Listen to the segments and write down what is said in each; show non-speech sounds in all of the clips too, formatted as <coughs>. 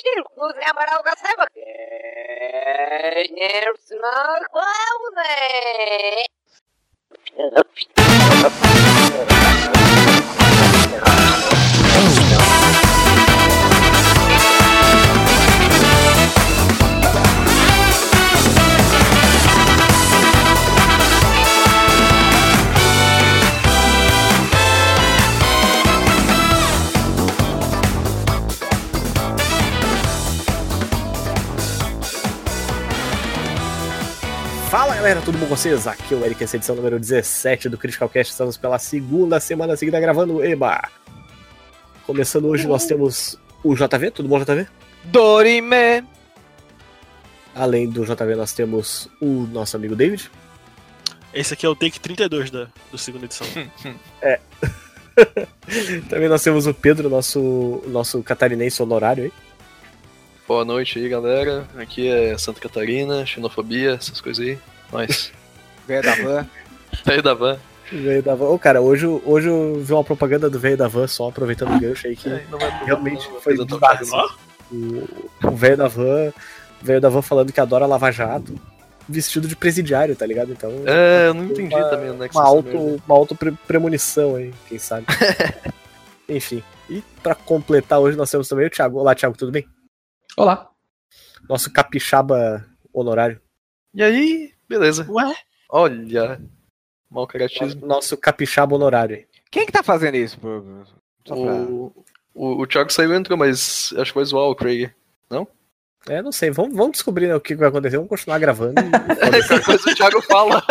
Circus é amaral da saiba. Fala vocês? Aqui é o Eric, essa é edição número 17 do Critical Cast. Estamos pela segunda semana seguida gravando Eba. Começando hoje, nós temos o JV, tudo bom, JV? Dorime! Além do JV, nós temos o nosso amigo David. Esse aqui é o take 32 da do segunda edição. <laughs> <laughs> Também nós temos o Pedro, nosso, nosso catarinense honorário aí. Boa noite aí, galera. Aqui é Santa Catarina, xenofobia, essas coisas aí. Nós. Velho da van. <laughs> Veio da van. Veio da van. Ô, cara, hoje, hoje eu vi uma propaganda do velho da van, só aproveitando o gancho aí, que É, não vai- realmente não foi bizarro. tanta assim. O velho da van, o velho da van falando que adora Lava Jato, vestido de presidiário, tá ligado? Então, É, eu não entendi Uma- também é que uma auto, merda. uma auto pre- premonição aí, quem sabe. <laughs> Enfim. E pra completar hoje nós temos também o Thiago. Olá, Thiago, tudo bem? Olá. Nosso capixaba honorário. E aí, beleza. Ué? Olha. Mau caratismo. Nosso capixaba honorário. aí. Quem que tá fazendo isso? Pra- O, o, o Thiago saiu e entrou, mas acho que vai zoar o Craig. É, não sei, vamos, vamos descobrir né, o que vai acontecer, vamos continuar gravando. e- <laughs> Qualquer coisa o Thiago fala.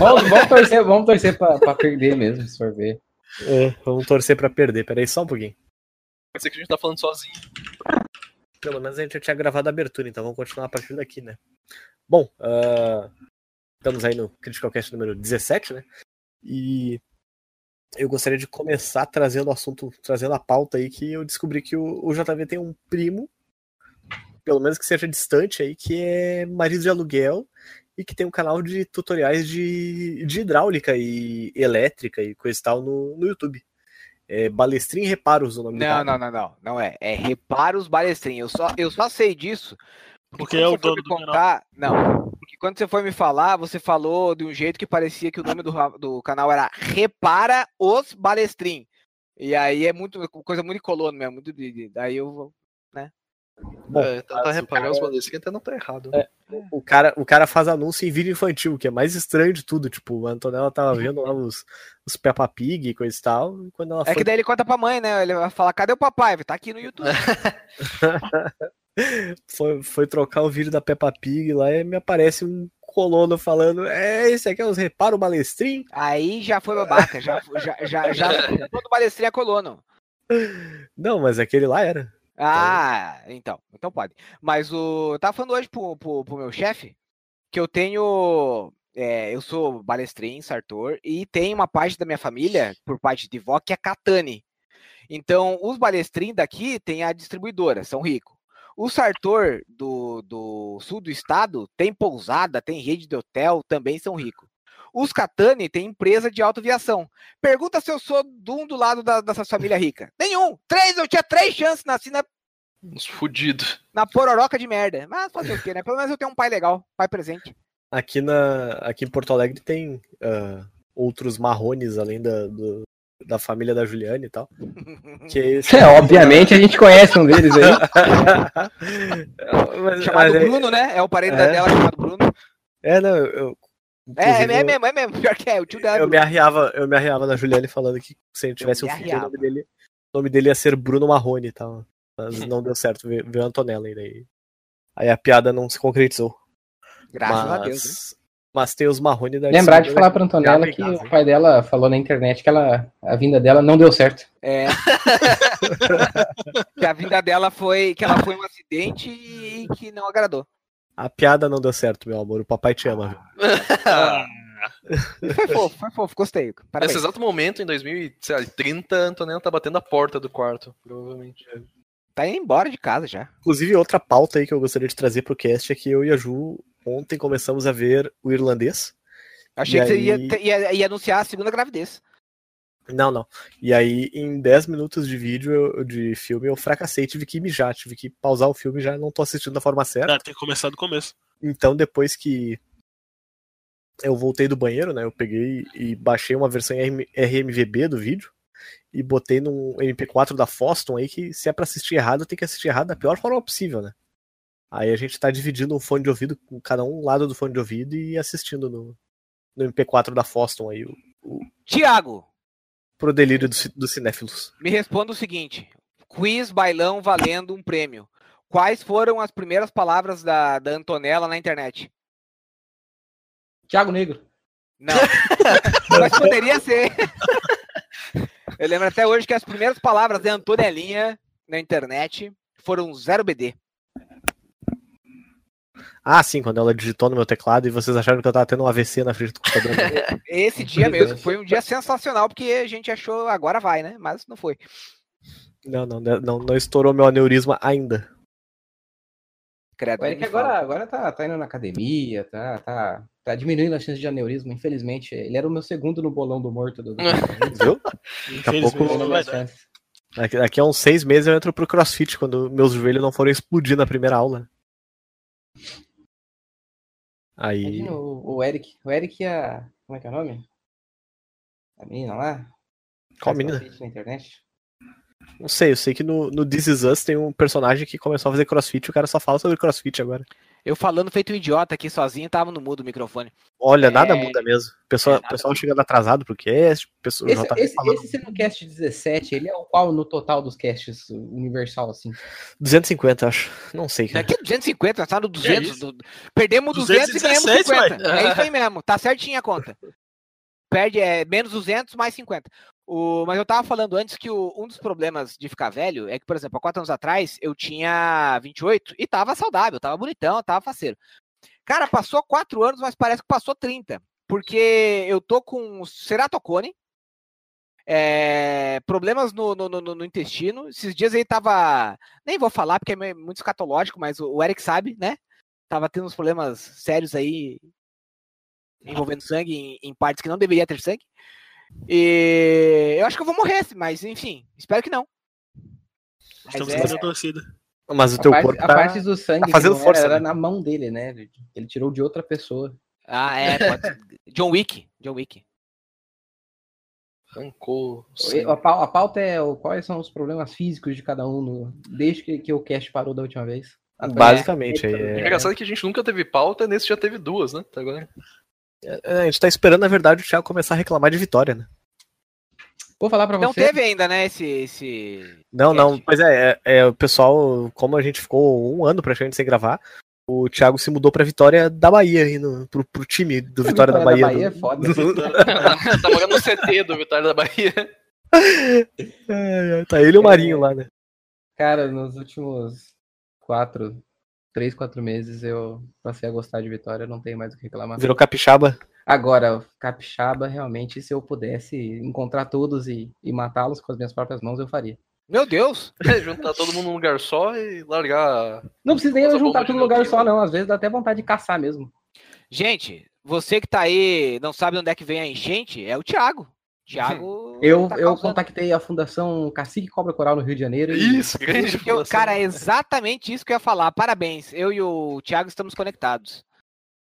Vamos, vamos torcer, vamos torcer pra, pra perder mesmo, se for ver. É, vamos torcer pra perder, peraí só um pouquinho. Ser que a gente tá falando sozinho. Pelo menos a gente já tinha gravado a abertura, então vamos continuar a partir daqui, né? Bom, ah, estamos aí no Critical Cast número 17, né? E eu gostaria de começar trazendo o assunto, trazendo a pauta aí que eu descobri que o, o JV tem um primo, pelo menos que seja distante aí, que é marido de aluguel e que tem um canal de tutoriais de, de hidráulica e elétrica e coisa e tal no, no YouTube. É Balestrin Reparos o nome do Não, não, não, não. Não é. É Reparos Balestrin. Eu só, eu só sei disso. Porque quando é o dono do canal. contar. Não. Quando você foi me falar, você falou de um jeito que parecia que o nome do, do canal era Repara os Balestrin. E aí é muito coisa muito colono mesmo. Muito de, daí eu. Bom, é, tentar mas o reparar cara- os valores que até não tá errado. É. O cara, o cara faz anúncio em vídeo infantil, que é mais estranho de tudo. Tipo, a Antonella tava vendo lá os, os Peppa Pig e coisa e tal. E quando ela É foi, que daí ele conta pra mãe, né? Ele vai falar: cadê o papai? Tá aqui no YouTube. <laughs> foi, foi trocar o vídeo da Peppa Pig lá e me aparece um colono falando: É, esse aqui é os reparo balestrim. Aí já foi babaca. Já, já, já, já <laughs> todo Balestrin é colono. Não, mas aquele lá era. Ah, então, então pode. Mas o. Tava falando hoje pro, pro, pro meu chefe que eu tenho. é, eu sou balestrin, Sartor, e tem uma parte da minha família, por parte de vó, que é Catane. Então, os balestrin daqui tem a distribuidora, são ricos. O Sartor do, do sul do estado tem pousada, tem rede de hotel, também são ricos. Os Catani tem empresa de autoaviação. Pergunta se eu sou de um do lado da, dessas famílias ricas. Nenhum. Três, eu tinha três chances, nasci na Uns fudidos. na pororoca de merda. Mas fazer o quê, né? Pelo menos eu tenho um pai legal, pai presente. Aqui, na, aqui em Porto Alegre tem ah, outros marrones além da, do- da família da Juliane e tal. <laughs> Que é esse. É, obviamente a gente conhece um deles aí. <laughs> Mas- chamado mas é- Bruno, né? É o parente É. dela chamado Bruno. É, não, eu. É, é, é mesmo, é mesmo. <laughs> Pior que é, o tio dela. é Eu me arriava, eu me arriava na Juliane falando que se ele tivesse um filho, o nome dele, o nome dele ia ser Bruno Marrone e tal. Mas <laughs> não deu certo, veio, Antonella ainda aí. Aí a piada não se concretizou. Graças mas, a Deus. Né? mas tem os Marrone da Lembrar de falar pra Antonella que o pai dela falou na internet que ela, a vinda dela não deu certo. É. <laughs> que a vinda dela foi. Que ela foi um acidente e que não agradou. A piada não deu certo, meu amor. O papai te ama? Ah, <laughs> Foi fofo, foi fofo, gostei. Parabéns. Nesse exato momento, em 2030, a Antonella tá batendo a porta do quarto, provavelmente. Tá indo embora de casa já. Inclusive, outra pauta aí que eu gostaria de trazer pro cast é que eu e a Ju ontem começamos a ver o irlandês. Achei E que você ia, aí- ia, ia anunciar a segunda gravidez. Não, não. E aí, em 10 minutos de vídeo, de filme, eu fracassei, tive que mijar, tive que pausar o filme, já não tô assistindo da forma certa. Ah, tem que começar do começo. Então, depois que eu voltei do banheiro, né, eu peguei e baixei uma versão RM RMVB do vídeo e botei num MP4 da Foston aí, que se é pra assistir errado, tem que assistir errado da pior forma possível, né? Aí a gente tá dividindo o fone de ouvido, com cada um lado do fone de ouvido e assistindo no, no MP4 da Foston aí, o- Tiago, pro delírio dos do cinéfilos. me responda o seguinte: quiz bailão valendo um prêmio. Quais foram as primeiras palavras da, da Antonella na internet? Thiago Negro. Não. <laughs> Mas poderia ser. Eu lembro até hoje que as primeiras palavras da Antonelinha na internet foram 0BD. Ah, sim, quando ela digitou no meu teclado e vocês acharam que eu tava tendo um AVC na frente do computador. <laughs> Esse dia mesmo foi um dia sensacional, porque a gente achou agora vai, né? Mas não foi. não, não, não, não estourou meu aneurisma ainda. Credo. O Eric fala. agora, agora tá, tá indo na academia, tá, tá, tá diminuindo a chance de aneurisma, infelizmente. Ele era o meu segundo no bolão do morto do. <laughs> Viu? Daqui a pouco, daqui, daqui a uns seis meses eu entro pro crossfit, quando meus joelhos não forem explodir na primeira aula. Aí. Imagina o, o Eric. O Eric e a. Como é que é o nome? A menina lá? Qual menina? Na internet. Não sei, eu sei que no, no This Is Us tem um personagem que começou a fazer crossfit e o cara só fala sobre crossfit agora. Eu falando feito um idiota aqui sozinho, tava no mudo o microfone. Olha, nada É. muda mesmo. Pessoa, É, nada pessoal chegando atrasado pro cast, pessoa, Esse, JP esse, falando esse sendo o cast 17, ele é o qual no total dos casts universal, assim? 250, acho. Não sei, cara. Daqui 250, nós tá no 200. isso? do- Perdemos 200 e ganhamos 217, 50. É isso aí mesmo, tá certinho a conta. Perde é, menos 200 mais 50. O, mas eu tava falando antes que o- um dos problemas de ficar velho é que, por exemplo, há quatro anos atrás eu tinha 28 e tava saudável, tava bonitão, tava faceiro. Cara, passou quatro anos, mas parece que passou 30. Porque eu tô com ceratocone, é, problemas no, no, no- no intestino. Esses dias ele tava. Nem vou falar porque é muito escatológico, mas o, o Eric sabe, né? Tava tendo uns problemas sérios aí envolvendo sangue em, em partes que não deveria ter sangue. E eu acho que eu vou morrer, mas enfim, espero que não. Mas Estamos é- fazendo a torcida. Mas o A teu parte, corpo a tá... parte do sangue que fazendo era, força, era né? na mão dele, né? Ele tirou de outra pessoa. Ah, é. John Wick. John Wick. Arrancou. A, pau- a pauta é quais são os problemas físicos de cada um no- desde que, que o cast parou da última vez. Basicamente, aí O é... engraçado é que a gente nunca teve pauta, nesse já teve duas, né? Até agora. É, A gente tá esperando, na verdade, o Thiago começar a reclamar de vitória, né? Vou falar pra Não você. teve ainda, né, esse. esse... Não, não, pois é, é, é, o pessoal, como a gente ficou um ano praticamente sem gravar, o Thiago se mudou pra Vitória da Bahia, aí no, pro, pro time do Vitória, da Bahia. é do- foda. <laughs> tá morando no CT do Vitória da Bahia. É, é, tá ele e o Marinho lá, né? Cara, nos últimos quatro, três, quatro meses eu passei a gostar de Vitória, não tenho mais o que reclamar. Virou capixaba. Agora, Capixaba, realmente, se eu pudesse encontrar todos e, e matá-los com as minhas próprias mãos, eu faria. Meu Deus! É, <laughs> juntar todo mundo num lugar só e largar. Não precisa nem juntar tudo num lugar só, não. Às vezes dá até vontade de caçar mesmo. Gente, você que tá aí, não sabe onde é que vem a enchente, é o Thiago. Thiago. <laughs> Eu, tá eu contactei a Fundação Cacique Cobra Coral no Rio de Janeiro. e- Isso, grande Eu- cara, é exatamente isso que eu ia falar. Parabéns. Eu e o Thiago estamos conectados.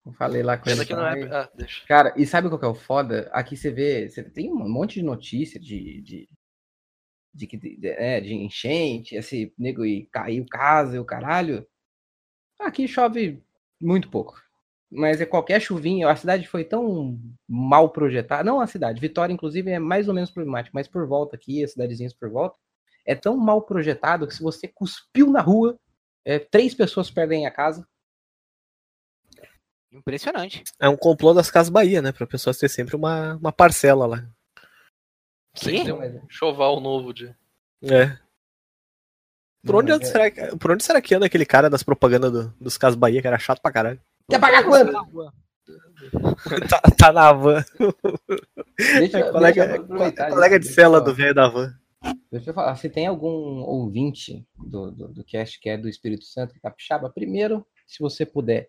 Eu falei lá com ele. e- é. Ah, deixa. Cara, e sabe qual que é o foda? Aqui você vê, você tem um monte de notícia de. de... De, que, de, é, de enchente, esse nego e caiu casa e o caralho. Aqui chove muito pouco. Mas é qualquer chuvinha, a cidade foi tão mal projetada. Não a cidade, Vitória, inclusive, é mais ou menos problemática, mas por volta aqui, as cidadezinhas por volta, é tão mal projetado que se você cuspiu na rua, é, três pessoas perdem a casa. Impressionante. É um complô das Casas Bahia, né? Pra pessoas ter sempre uma, uma parcela lá. Que um choval novo de. É. Por onde, Não, é- será, que- por onde será que anda aquele cara das propagandas do- dos Casas Bahia, que era chato pra caralho? Quer pagar quanto? tá, tá na van. Deixa, É <laughs> colega, deixa colega de cela do velho da van. Deixa eu falar, se tem algum ouvinte do, do, do cast que é do Espírito Santo, capixaba, primeiro, se você puder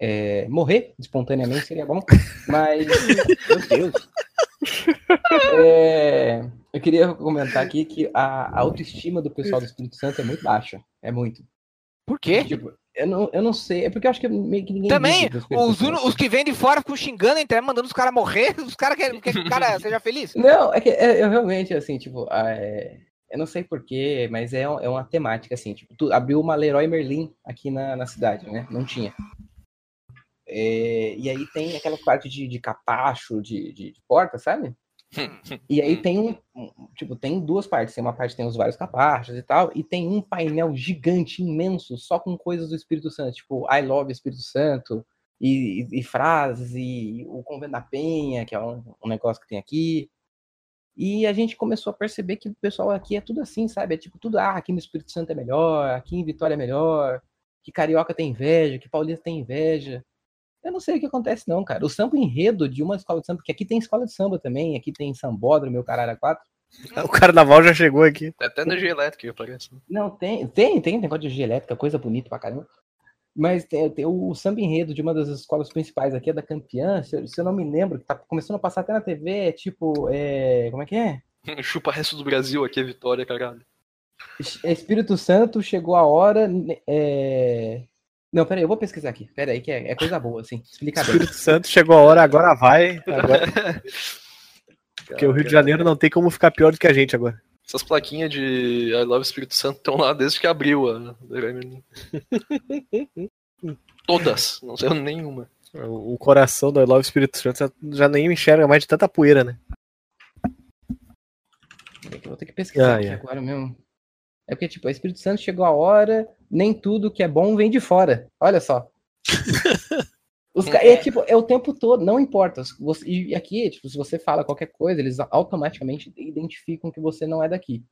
é, morrer espontaneamente, seria bom. Mas, <laughs> meu Deus, É, eu queria comentar aqui que a autoestima do pessoal do Espírito Santo é muito baixa. É muito. Por quê? Tipo, eu não, eu não sei. É porque eu acho que meio que ninguém. Também, os, uno- os que vêm de fora ficam xingando, então, mandando os caras morrer, <laughs> os caras querem querem que o cara <laughs> seja feliz. Não, é que é, eu realmente, assim, tipo, ah, é, eu não sei porquê, mas é, é uma temática, assim, tipo, tu abriu uma Leroy Merlin aqui na, na cidade, né? Não tinha. É, e aí tem aquela parte de, de capacho, de, de, de porta, sabe? E aí tem um, um- tipo, tem duas partes. Tem uma parte que tem os vários capachos e tal, e tem um painel gigante, imenso, só com coisas do Espírito Santo, tipo, I love Espírito Santo, e, e- e frases, e o Convento da Penha, que é um, um negócio que tem aqui. E a gente começou a perceber que o pessoal aqui é tudo assim, sabe? É tipo, tudo, ah, aqui no Espírito Santo é melhor, aqui em Vitória é melhor, que carioca tem inveja, que paulista tem inveja. Eu não sei o que acontece, não, cara. O samba enredo de uma escola de samba, porque aqui tem escola de samba também, aqui tem sambódromo, meu caralho, a quatro. <laughs> O carnaval já chegou aqui. É até energia elétrica, parece. Não, tem, tem, tem negócio de energia elétrica, coisa bonita pra caramba. Mas tem, tem o samba enredo de uma das escolas principais aqui, é da Campeã, se, eu- se eu não me lembro, que tá começando a passar até na TV, é tipo, é, como é que é? <laughs> Chupa resto do Brasil aqui, é Vitória, caralho. Es- Espírito Santo, chegou a hora, é... Não, peraí, eu vou pesquisar aqui, peraí, que é, é coisa boa, assim, explica bem. Espírito Santo chegou a hora, agora vai. Agora... <laughs> Porque o Rio de Janeiro não tem como ficar pior do que a gente agora. Essas plaquinhas de I Love Espírito Santo estão lá desde que abriu a. Todas, não saiu nenhuma. O coração do I Love Espírito Santo já- nem enxerga mais de tanta poeira, né? Eu vou ter que pesquisar Ah, aqui é. agora mesmo. É porque, tipo, o Espírito Santo chegou a hora, nem tudo que é bom vem de fora. Olha só. <laughs> Os ca- é tipo, é o tempo todo, não importa. Você- E aqui, tipo, se você fala qualquer coisa, eles automaticamente identificam que você não é daqui.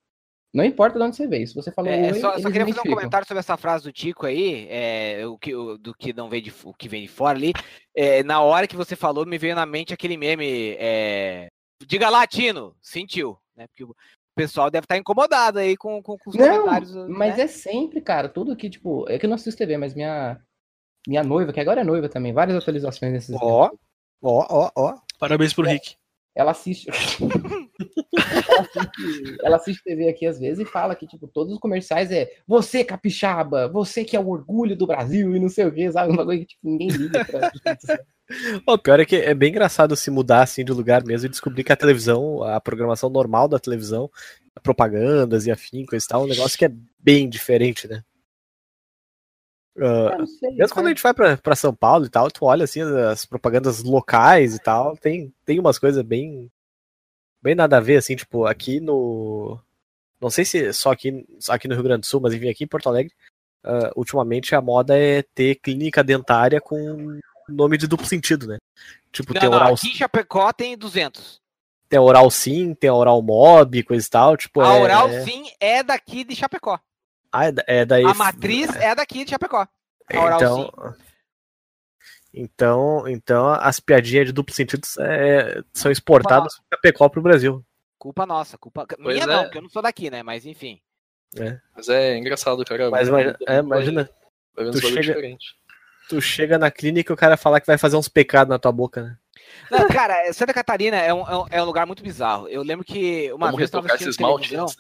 Não importa de onde você veio. Se você falou É, oi, só, só queria fazer um comentário sobre essa frase do Tico aí, é, o que, o- do que não vem de, o que vem de fora ali. É, na hora que você falou, me veio na mente aquele meme. é, Diga latino, sentiu, né? Porque pessoal deve estar incomodado aí com, com, com os Não, comentários. mas né? é sempre, cara, tudo que, tipo, é que eu não assisto TV, mas minha, minha noiva, que agora é noiva também, várias atualizações nesses Ó, ó, ó, ó. Parabéns pro Rick. Ela assiste. <laughs> ela, assiste TV aqui às vezes e fala que, tipo, todos os comerciais é você, capixaba, você que é o orgulho do Brasil e não sei o que, sabe? Um bagulho que tipo, ninguém liga pra O pior é que é bem engraçado se mudar assim de lugar mesmo e descobrir que a televisão, a programação normal da televisão, propagandas e afim, coisa e tal, é um negócio que é bem diferente, né? Ah, não sei, mesmo quando a gente vai pra, pra São Paulo e tal, tu olha assim as propagandas locais e tal, tem, tem umas coisas bem bem nada a ver, assim, tipo, aqui no. Não sei se só aqui, só aqui no Rio Grande do Sul, mas enfim, aqui em Porto Alegre, ah, ultimamente a moda é ter clínica dentária com nome de duplo sentido, né? Tipo, Não, tem não, oral, aqui em Chapecó tem 200. tem oral sim, tem oral mob, coisa e tal, tipo, A é, Oral Sim é daqui de Chapecó. Ah, é da- é daí A matriz é daqui de Chapecó. A Oral então, então, então as piadinhas de duplo sentido é, são exportadas do Chapecó pro Brasil. Culpa nossa, culpa. Pois Minha é. não, porque eu não sou daqui, né? Mas enfim. Mas é engraçado, cara. Mas imagina, é, imagina, tu chega- tu chega na clínica e o cara falar que vai fazer uns pecados na tua boca, né? Não, cara, Santa Catarina é um, é um- é lugar muito bizarro. Eu lembro que uma Como vez eu tava assistindo televisão, antes?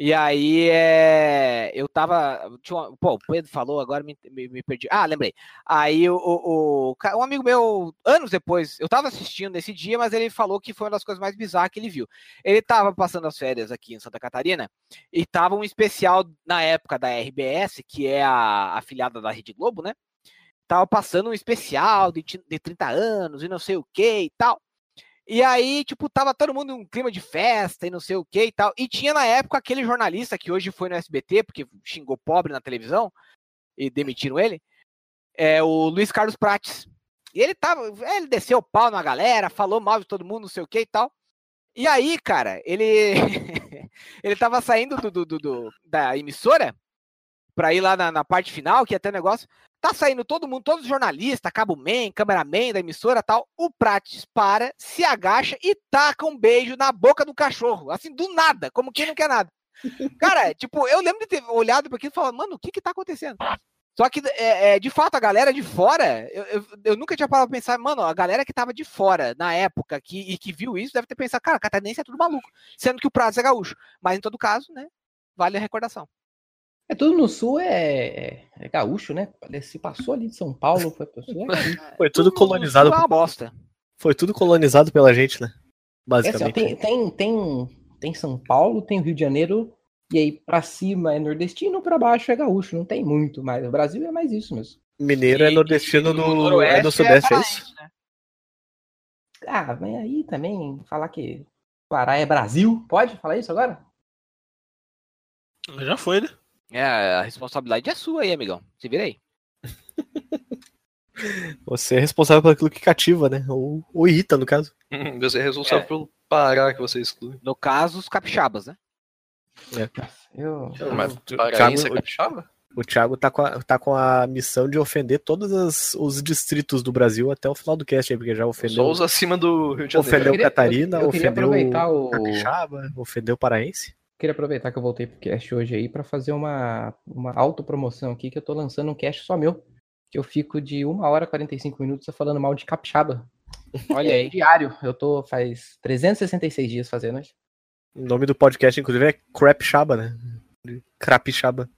E aí é, eu tava. Uma- pô, o Pedro falou, agora me, me, me perdi. Ah, lembrei. Aí o, o, um amigo meu, anos depois, eu tava assistindo nesse dia, mas ele falou que foi uma das coisas mais bizarras que ele viu. Ele tava passando as férias aqui em Santa Catarina e tava um especial na época da RBS, que é a afiliada da Rede Globo, né? Tava passando um especial de, de 30 anos e não sei o que e tal. E aí, tipo, tava todo mundo num clima de festa e não sei o que e tal. E tinha na época aquele jornalista que hoje foi no SBT, porque xingou pobre na televisão e demitiram ele, é o Luiz Carlos Prates. E ele tava, ele desceu o pau na galera, falou mal de todo mundo, não sei o que e tal. E aí, cara, ele <laughs> ele tava saindo do, do- do- do- da emissora pra ir lá na, na parte final, que ia ter negócio. Tá saindo todo mundo, todos os jornalistas, cabo man, cameraman da emissora tal. O Prates para, se agacha e taca um beijo na boca do cachorro. Assim, do nada, como quem não quer nada. Cara, <laughs> tipo, eu lembro de ter olhado para aquilo e falado, mano, o que que tá acontecendo? Só que, é, é, de fato, a galera de fora, eu, eu, eu nunca tinha parado pra pensar, mano, a galera que tava de fora na época que, e que viu isso deve ter pensado, cara, catarinense é tudo maluco, sendo que o Prazo é gaúcho. Mas em todo caso, né, vale a recordação. É tudo no sul, é, é gaúcho, né? Se passou ali de São Paulo, foi pro sul, é <laughs> gaúcho. Foi tudo colonizado. É uma bosta. Foi tudo colonizado pela gente, né? É assim, ó, Basicamente. tem, tem, tem, tem São Paulo, tem o Rio de Janeiro, e aí pra cima é nordestino, pra baixo é gaúcho, não tem muito mais. O Brasil é mais isso mesmo. Mineiro é nordestino no, é no sudeste, é paraense, isso? né? Ah, mas aí também falar que Pará é Brasil, pode falar isso agora? Já foi, né? É, a responsabilidade é sua aí, amigão. Se vira aí. <laughs> Você é responsável por aquilo que cativa, né? Ou, ou irrita, no caso. Você é responsável pelo Pará que você exclui. No caso, os capixabas, né? Eu, Mas o paraense é Thiago- capixaba? O Thiago tá com a, tá com a missão de ofender todos as- os distritos do Brasil até o final do cast aí, porque já ofendeu, Só os acima do Rio de ofendeu Janeiro. queria- Catarina, eu- eu ofendeu o- Capixaba, ofendeu Paraense. Queria aproveitar que eu voltei pro cast hoje aí pra fazer uma, uma autopromoção aqui, que eu tô lançando um cast só meu. Que eu fico de 1 hora e 45 minutos falando mal de capixaba. Olha aí. <laughs> Diário. Eu tô faz 366 dias fazendo isso. O nome do podcast, inclusive, é Crapixaba, né? Crapixaba.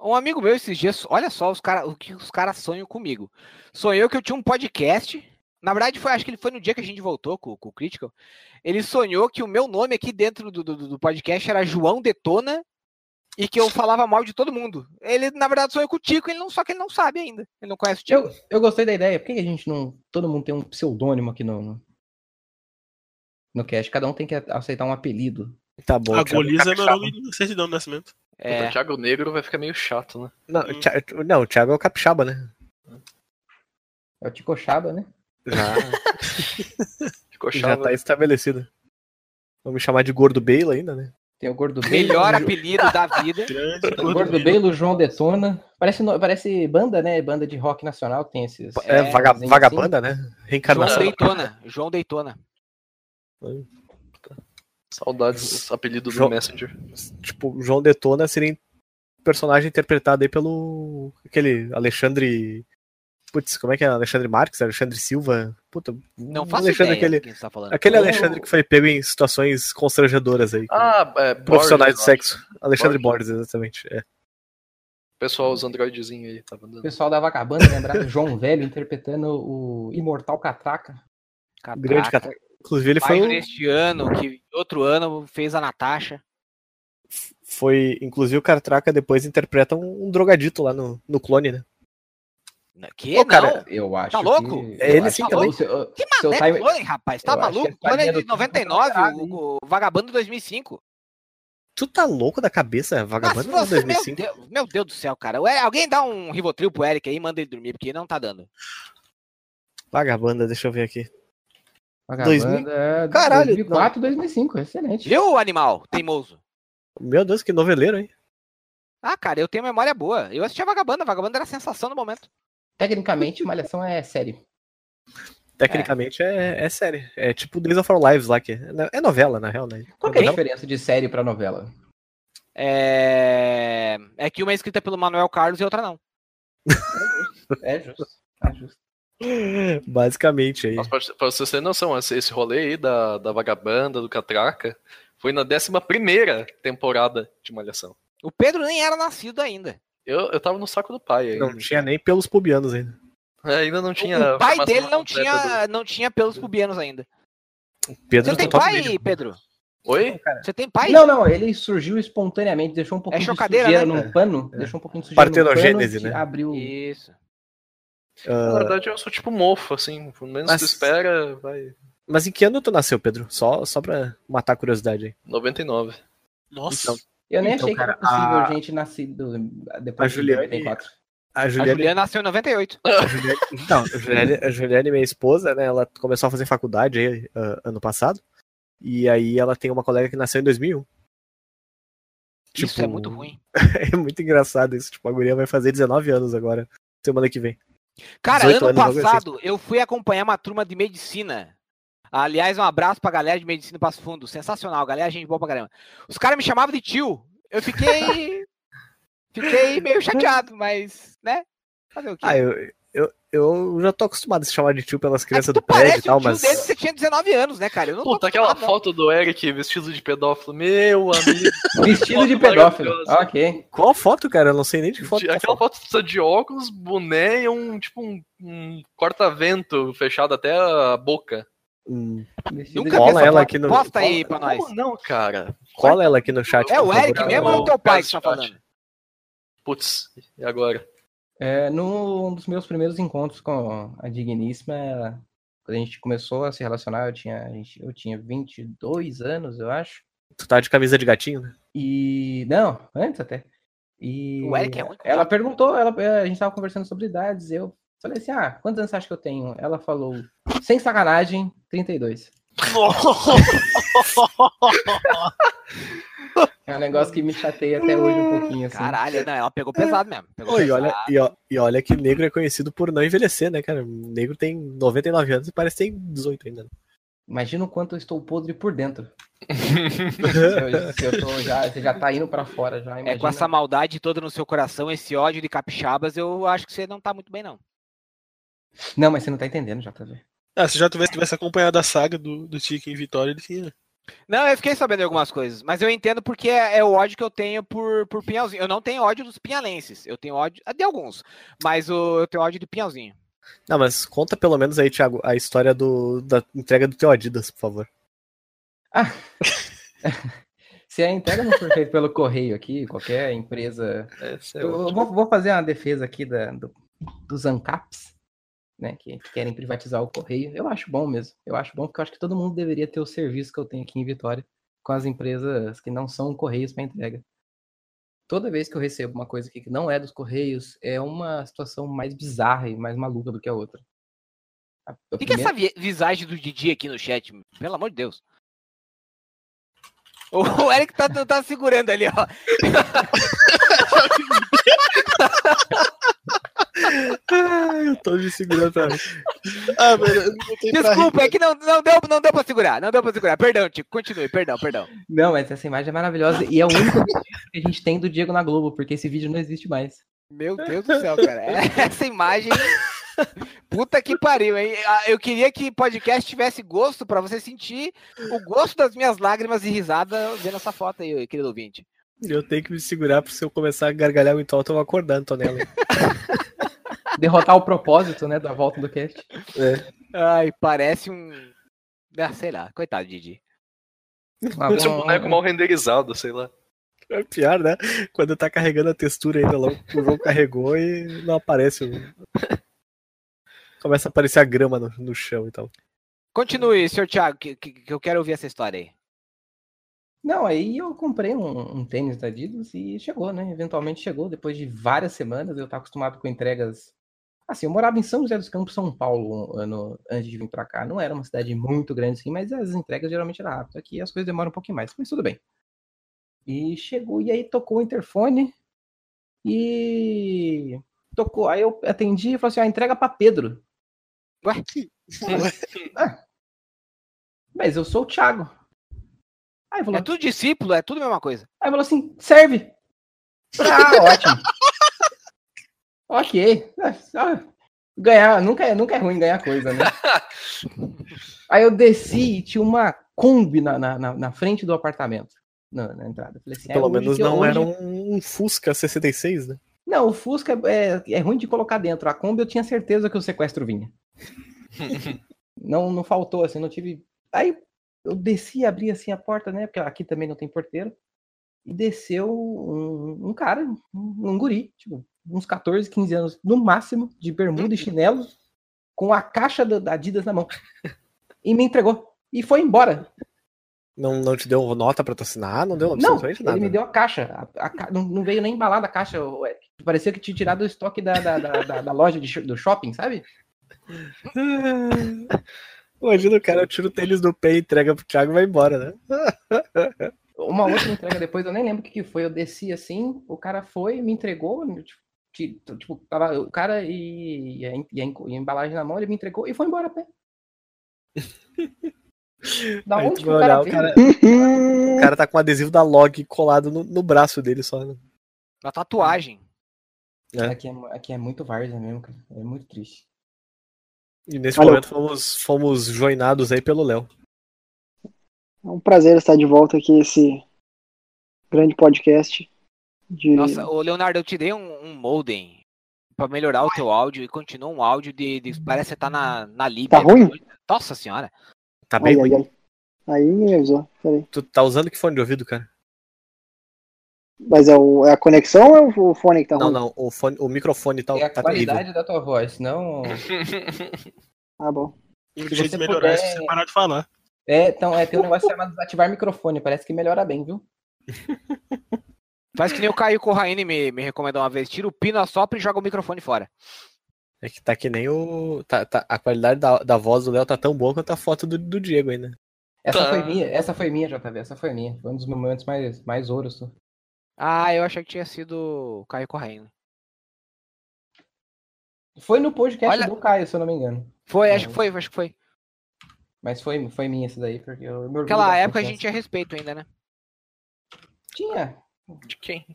Um amigo meu esses dias, olha só os cara, o que os caras sonham comigo. Sonhou que eu tinha um podcast. Na verdade, foi, acho que ele foi no dia que a gente voltou com, com o Critical. Ele sonhou que o meu nome aqui dentro do, do, do podcast era João Detona e que eu <laughs> falava mal de todo mundo. Ele, na verdade, sonhou com o Tico, ele não, só que ele não sabe ainda. Ele não conhece o Tico. Eu, eu gostei da ideia. Por que a gente não. Todo mundo tem um pseudônimo aqui no. No, no cast. Cada um tem que aceitar um apelido. Tá bom. a Goliza é meu nome de certidão de nascimento. É, O Thiago Negro vai ficar meio chato, né? Não, o não, o Thiago é o Capixaba, né? É o Ticochaba, né? Já, <laughs> Ficou já chato. tá estabelecido. Vamos me chamar de Gordo Bale ainda, né? Tem o Gordo Belo. melhor apelido da vida. <laughs> Grande. O gordo Belo. João Detona. Parece, parece banda, né? Banda de rock nacional. Tem esses. É, É, vaga- desenhos vagabanda, né? João Reencarnação. Daytona. João Daytona. Saudades dos apelidos Jo- do Messenger. Tipo, João Detona seria personagem interpretado aí pelo. aquele Alexandre. Putz, como é que é? Alexandre Marques? Alexandre Silva? Puta, Não faço Alexandre, ideia aquele, de quem você tá falando. aquele Oh. Alexandre que foi pego em situações constrangedoras aí. Ah, é, profissionais de Borges, acho. sexo. Alexandre Borges. Borges, exatamente. É. Pessoal, os androidezinhos aí, tava O andando. pessoal da Vagabanda lembrava <laughs> João Velho interpretando o Imortal Catraca. Catraca. Grande cara. Inclusive, ele foi, o- neste ano, que outro ano fez a Natasha. foi. Inclusive, o Cartraca depois interpreta um, um drogadito lá no, no clone, né? Que? Ô, cara, não? Eu acho. Tá louco? que- É ele sim que também. o seu- Que mané time- rapaz? Tá eu maluco? Clone é carinha de do 99, caralho, o, o Vagabundo 2005. Tu tá louco da cabeça? Vagabundo Nossa, de você, meu, 2005. Deus, meu Deus do céu, cara. Ué, alguém dá um Rivotril pro Eric aí e manda ele dormir, porque não tá dando. Vagabanda, deixa eu ver aqui. Vagabanda é Caralho, 2004, 2005. Excelente. Viu, animal teimoso? Meu Deus, que noveleiro, hein? Ah, cara, eu tenho memória boa. Eu assistia Vagabanda, Vagabanda era a sensação no momento. Tecnicamente, Malhação é série. Tecnicamente é, é série. É tipo Days of Our Lives lá, que é, é novela, na real, né? Qual que é a diferença de série pra novela? É... é que uma é escrita pelo Manuel Carlos e outra não. É justo. É justo. <laughs> Basicamente aí. Mas pra, pra vocês terem noção, esse, esse rolê aí da, da vagabanda, do Catraca, foi na 11 temporada de Malhação. O Pedro nem era nascido ainda. Eu, eu tava no saco do pai ainda. Não tinha nem pelos pubianos ainda. É, ainda não tinha. o pai dele não tinha, não tinha pelos pubianos ainda. Pedro Você tem total pai, vídeo. Pedro? Oi? Você tem pai? Não, não, ele surgiu espontaneamente, deixou um pouquinho de chocadeira, sujeira né? num pano, É. deixou um pouquinho de sujeira Partenogênese, pano, né? abriu... Isso. Na Ah, verdade, eu sou tipo mofo, assim. Pelo menos Mas- tu espera, vai. mas em que ano tu nasceu, Pedro? Só, só pra matar a curiosidade aí. 99. Nossa. Então, Eu nem Então, achei cara, que era possível a- gente nascido depois a Juliane- de 94. A A Juliane, Juliana nasceu em 98. <laughs> a Juliane, não, a Juliane, a Juliane, minha esposa, né? Ela começou a fazer faculdade aí, ah, ano passado. E aí ela tem uma colega que nasceu em 2001. Isso Tipo, é muito ruim. <laughs> É muito engraçado isso. Tipo, a guria vai fazer 19 anos agora, semana que vem. Cara, 18 ano anos, assim. passado eu fui acompanhar uma turma de medicina. Aliás, um abraço pra galera de medicina Passo Fundo. Sensacional, galera, gente boa pra caramba. Os caras me chamavam de tio. Eu fiquei. <laughs> Fiquei meio chateado, mas, né? Fazer o quê? Ah, eu, eu, eu já tô acostumado a se chamar de tio pelas É crianças tu do prédio parece e tal, tio mas. dele, você tinha 19 anos, né, cara? Eu não tô Puta, aquela não. foto do Eric vestido de pedófilo, meu amigo. <laughs> Vestido de Foto pedófilo. maravilhosa. Ok. Qual foto, cara? Eu não sei nem de que foto. Tá aquela falando. foto precisa de óculos, boné e um tipo um, um corta-vento fechado até a boca. Hum, Nunca Cola ela aqui no- Posta aí pra nós. Como não, cara? cola ela aqui no chat. É o por favor. Eric mesmo ou é o teu pai que tá falando? Putz, e agora? É, num dos meus primeiros encontros com a Digníssima, quando a gente começou a se relacionar, eu tinha, a gente- eu tinha 22 anos, eu acho. Tu tá de camisa de gatinho, né? E. Não, antes até. E O Eric é com ela perguntou, ela, a gente tava conversando sobre idades, eu falei assim: ah, quantos anos você acha que eu tenho? Ela falou, sem sacanagem, 32. <laughs> É um negócio que me chateia até hoje um pouquinho, assim. Caralho, não, ela pegou pesado mesmo. Pegou Oi, pesado. olha, e, ó- e olha que negro é conhecido por não envelhecer, né, cara? O negro tem 99 anos e parece que tem 18 ainda. né? Imagina o quanto eu estou podre por dentro. <laughs> se eu, se eu já, você já tá indo pra fora já. É, Imagina. com essa maldade toda no seu coração, esse ódio de capixabas, eu acho que você não tá muito bem, não. Não, mas você não tá entendendo, JV. Ah, se já tivesse, tivesse acompanhado a saga do, do Tiki em Vitória, ele tinha. Não, eu fiquei sabendo de algumas coisas, mas eu entendo porque é, é o ódio que eu tenho por, por Pinhalzinho. Eu não tenho ódio dos pinhalenses, eu tenho ódio de alguns, mas o, eu tenho ódio de Pinhalzinho. Não, mas conta pelo menos aí, Thiago, a história do, da entrega do teu Adidas, por favor. Ah. <laughs> Se a entrega não for feita pelo correio aqui, qualquer empresa. É Eu, vou, vou fazer uma defesa aqui da, do- dos ANCAPs, né? Que querem privatizar o correio. Eu acho bom mesmo. Eu acho bom porque eu acho que todo mundo deveria ter o serviço que eu tenho aqui em Vitória com as empresas que não são correios para entrega. Toda vez que eu recebo uma coisa aqui que não é dos correios, é uma situação mais bizarra e mais maluca do que a outra. A- a O que, que é primeira- essa vi- visagem do Didi aqui no chat? Pelo amor de Deus. O Eric tá, tá segurando ali, ó. <laughs> <laughs> Ah, eu tô me segurando mim. Ah, Desculpa, é que não, não, deu, não deu pra segurar, não deu pra segurar. Perdão, Tico, continue, perdão, perdão. Não, mas essa imagem é maravilhosa e é o único registro que a gente tem do Diego na Globo, porque esse vídeo não existe mais. Meu Deus do céu, cara. É- Essa imagem. Puta que pariu, hein? Ah, Eu queria que podcast tivesse gosto pra você sentir o gosto das minhas lágrimas e risada vendo essa foto aí, querido ouvinte. Eu tenho que me segurar, porque se eu começar a gargalhar muito alto, eu vou acordando, Tonela. <laughs> Derrotar o propósito, né, da volta do cast. Ai, parece um. Ah, sei lá, coitado, Didi. Ah, Esse é um boneco mal renderizado, sei lá. É pior, né? Quando tá carregando a textura ainda lá, o jogo carregou e não aparece. o- Começa a aparecer a grama no, no chão e tal. Continue, senhor Thiago, que, que- que eu quero ouvir essa história aí. Não, aí eu comprei um, um tênis da Adidas e chegou, né? Eventualmente chegou, depois de várias semanas. Eu tava acostumado com entregas. Assim, eu morava em São José dos Campos, São Paulo, um ano antes de vir pra cá. Não era uma cidade muito grande assim, mas as entregas geralmente eram rápidas. Aqui as coisas demoram um pouquinho mais, mas tudo bem. E chegou, e aí tocou o interfone e tocou. Aí eu atendi e falei assim: ah, entrega pra Pedro. Ué? <laughs> Mas eu sou o Thiago. Aí falou, É tudo discípulo, é tudo a mesma coisa. Aí falou assim: serve. Ah, ótimo. <laughs> ok. Ah, Ganhar, nunca é, nunca é ruim ganhar coisa, né? <laughs> Aí eu desci e tinha uma Kombi na, na, na- frente do apartamento, na, na entrada. Assim, é, Pelo hoje menos não hoje- era um, Fusca 66, né? Não, o Fusca é, é ruim de colocar dentro. A Kombi eu tinha certeza que o sequestro vinha. <laughs> não, não faltou, assim, não tive. Aí eu desci, abri assim a porta, né? Porque aqui também não tem porteiro. E desceu um, um cara, um, um guri, tipo, uns 14, 15 anos no máximo, de bermuda e chinelo, com a caixa da da Adidas na mão. <laughs> E me entregou. E foi embora. Não, não te deu nota pra tu assinar? Não deu Não, absolutamente ele nada. me deu a caixa. A- a não, não veio nem embalada a caixa. Parecia que tinha tirado o estoque da, da, da, da- loja de do shopping, sabe? <laughs> Imagina o cara tira o tênis do pé, entrega pro Thiago e vai embora, né? Uma outra entrega depois, eu nem lembro o que, que foi. Eu desci assim, o cara foi, me entregou. Tipo, ti- tipo, tava o cara e, e, a, e a e embalagem na mão, ele me entregou e foi embora a pé. Da <laughs> onde que o cara olhar, o veio? cara, o cara tá com o adesivo da log colado no, no braço dele só. Né? Na tatuagem. É. Aqui, é, aqui é muito várzea mesmo, cara. É muito triste. E nesse Valeu. momento fomos, fomos joinados aí pelo Léo. É um prazer estar de volta aqui esse grande podcast. De... Nossa, ô Leonardo, eu te dei um, um modem pra melhorar o teu áudio e continua um áudio de. de- parece que você tá na, na Líbia. Tá ruim? Nossa senhora. Tá bem Ai, ruim. ai. Aí me avisou. Peraí. Tu tá usando que fone de ouvido, cara? Mas é, o- é a conexão ou é o fone que tá Não, ruim? não, o, fone, o microfone tá, É a tá qualidade terrível. da tua voz, não. <laughs> Ah, bom. O jeito você de melhorar é puder- se você parar de falar. É, então, é, tem um negócio chamado desativar microfone. Parece que melhora bem, viu? <laughs> Faz que nem o Caio Corraine me, me recomendou uma vez. Tira o pino, assopra e joga o microfone fora. É que tá que nem o. Tá, tá- a qualidade da, da voz do Léo tá tão boa quanto a foto do, do Diego ainda. Essa Tá. foi minha, essa foi minha, JV, essa foi minha. Foi um dos momentos mais, mais ouros. tu. Ah, eu achei que tinha sido o Caio Corraine. Foi no podcast Olha- do Caio, se eu não me engano. Foi, É. acho que foi, acho que foi. Mas foi, foi minha essa daí, porque eu me bastante época a gente tinha respeito ainda, né? Tinha, De quem?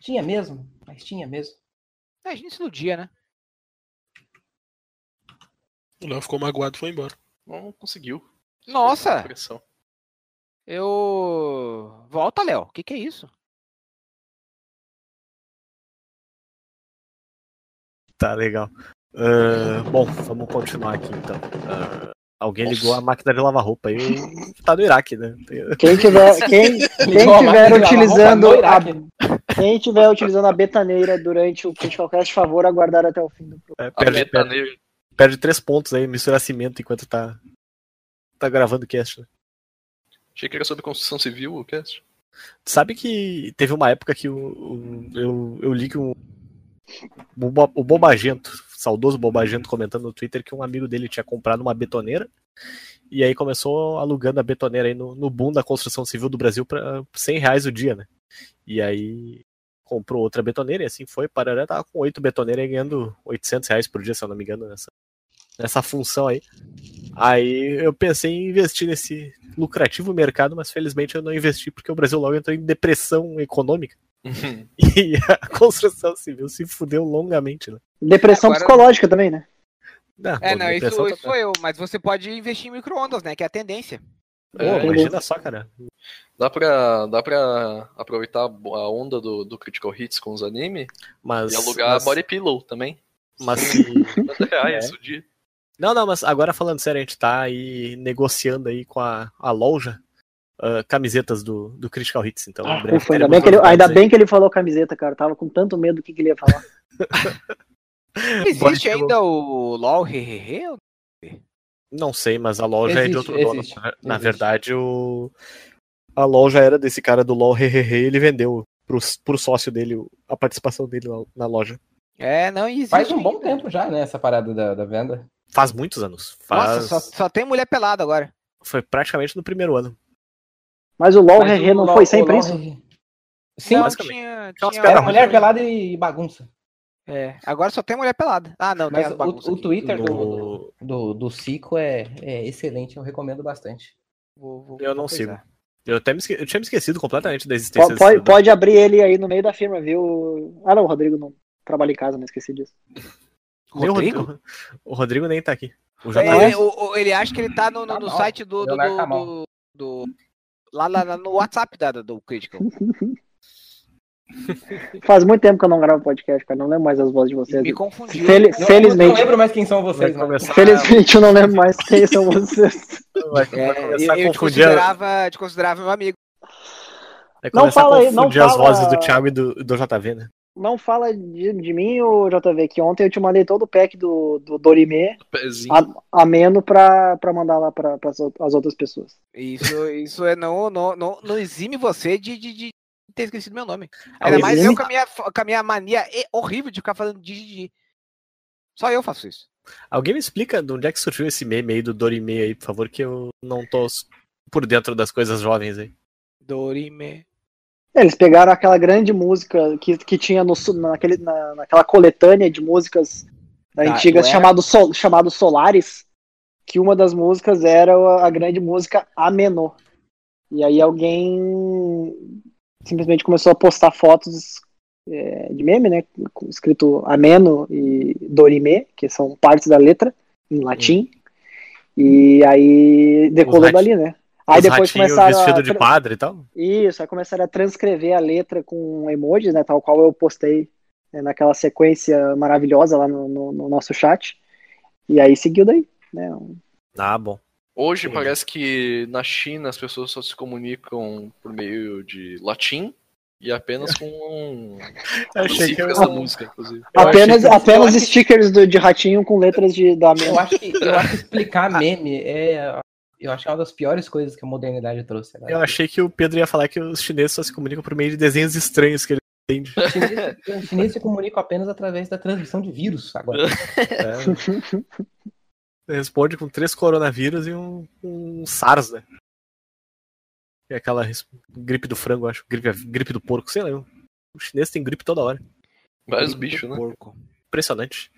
tinha mesmo, mas tinha mesmo. É, a gente se iludia, né? O Léo ficou magoado e foi embora. Não conseguiu. Nossa! Pressão. Eu. Volta, Léo. O que, que é isso? Tá legal. Ah, bom, vamos continuar aqui então. Ah, alguém ligou a máquina de lavar roupa aí. Tá no Iraque, né? Quem tiver, <laughs> quem, quem tiver utilizando no a, quem tiver utilizando a betaneira durante o Critical Cast, favor aguardar até o fim do programa. É, perde, perde, perde três pontos aí, misturar cimento enquanto tá, tá gravando o cast. né? Achei que era sobre construção civil o cast. Sabe que teve uma época que o, o- eu, eu li que o, o, o saudoso Bobagento, comentando no Twitter que um amigo dele tinha comprado uma betoneira e aí começou alugando a betoneira aí no, no boom da construção civil do Brasil para 100 reais o dia, né? E aí comprou outra betoneira e assim foi, Parará tava com oito betoneiras e ganhando 800 reais por dia, se eu não me engano, nessa, nessa função aí. Aí eu pensei em investir nesse lucrativo mercado, mas felizmente eu não investi porque o Brasil logo entrou em depressão econômica <laughs> e a construção civil se fudeu longamente. Né? Depressão Agora- psicológica também, né? Não, É, pô, não, isso, depressão isso tá- sou eu. Mas você pode investir em micro-ondas, né? Que é a tendência. Pô, É, imagina só, cara. Dá pra, dá pra aproveitar a onda do, do Critical Hits com os anime Mas, e alugar mas, Body Pillow também. mas se- 50 reais É. o dia. Não, não, mas agora falando sério, a gente tá aí negociando aí com a, a loja ah, camisetas do, do Critical Hits, então breve Ufa, ainda bem, que ele, ainda bem que ele falou camiseta, cara. Eu tava com tanto medo do que, que ele ia falar. <laughs> Existe ainda o LOL Hehehe? Não sei, mas a loja é de Existe, outro dono. existe, Na ver- Na existe. verdade, o... a loja era desse cara do LOL Hehehe, ele vendeu pro, pro sócio dele a participação dele na, na loja. É, não existe. Faz um bom ainda. tempo já, né, essa parada da, da venda. Faz muitos anos. Faz... Nossa, só, só tem mulher pelada agora. Foi praticamente no primeiro ano. Mas o LOL Mas Rerê não LOL- foi o sempre LOL isso? Rerê- Sim, não, basicamente. tinha, tinha era mulher pelada e bagunça. É, agora só tem mulher pelada. Ah, não, Mas o, o. Twitter do, No- do, do Cico é, é excelente, eu recomendo bastante. Vou- vou- Eu não sigo. Eu, até me esque... eu tinha me esquecido completamente da existência Pode, pode, desse- pode abrir ele aí no meio da firma, viu? Ah, não, o Rodrigo não trabalha em casa, não esqueci disso. O Rodrigo? Rodrigo? O Rodrigo nem tá aqui. O É, ele, o- o- ele acha que ele tá no, no- Tá no site do. do, tá do, do- do- lá, lá- lá no WhatsApp da, do Critical. <laughs> Faz muito tempo que eu não gravo podcast, cara. Não lembro mais as vozes de vocês. Me confundi. Fel- Eu- Eu felizmente. não lembro mais quem são vocês, não. começar, Felizmente eu não lembro mais quem são vocês. vai, É, vai eu, te considerava, te considerava meu amigo. vai Não fala aí, não confundir as fala- vozes do Thiago e do, do JV, né? Não fala de, de mim, ô JV, que ontem eu te mandei todo o pack do, do Dorime a- ameno pra, pra mandar lá pra, pras ou- as outras pessoas. Isso, isso é não, não, não, não exime você de, de, de ter esquecido meu nome. Ainda mais eu com a minha, com a minha mania horrível de ficar falando de. Só eu faço isso. Alguém me explica de onde é que surgiu esse meme aí do Dorime aí, por favor, que eu não tô por dentro das coisas jovens aí. Dorime. Eles pegaram aquela grande música que, que tinha no, naquele, na, naquela coletânea de músicas antigas do Era. chamado, Sol, chamado Solaris, que uma das músicas era a, a grande música Amenô. E aí alguém simplesmente começou a postar fotos é, de meme, né? Escrito ameno e dorime, que são partes da letra em latim. E aí decolou dali, né? Aí depois começaram vestido a, de padre e tal. Isso, aí começaram a transcrever a letra com emojis, né? Tal qual eu postei né, naquela sequência maravilhosa lá no, no- no nosso chat. E aí seguiu daí, né? Ah, bom. Hoje Entendi. parece que na China as pessoas só se comunicam por meio de latim e apenas com achei que eu- da música, inclusive. Eu achei Apenas, que- apenas eu stickers do- de ratinho com letras de, da Eu acho que, eu acho que explicar <laughs> meme é. Eu acho que é uma das piores coisas que a modernidade trouxe. né? Eu achei que o Pedro ia falar que os chineses só se comunicam por meio de desenhos estranhos que ele entende. Os chineses, os chineses se comunicam apenas através da transmissão de vírus agora. <laughs> <laughs> É. Responde com três coronavírus e um, um SARS, né? É aquela gripe do frango, acho. Gripe, gripe do porco, sei lá. O chinês tem gripe toda hora. Vários bichos, né? Porco. Impressionante.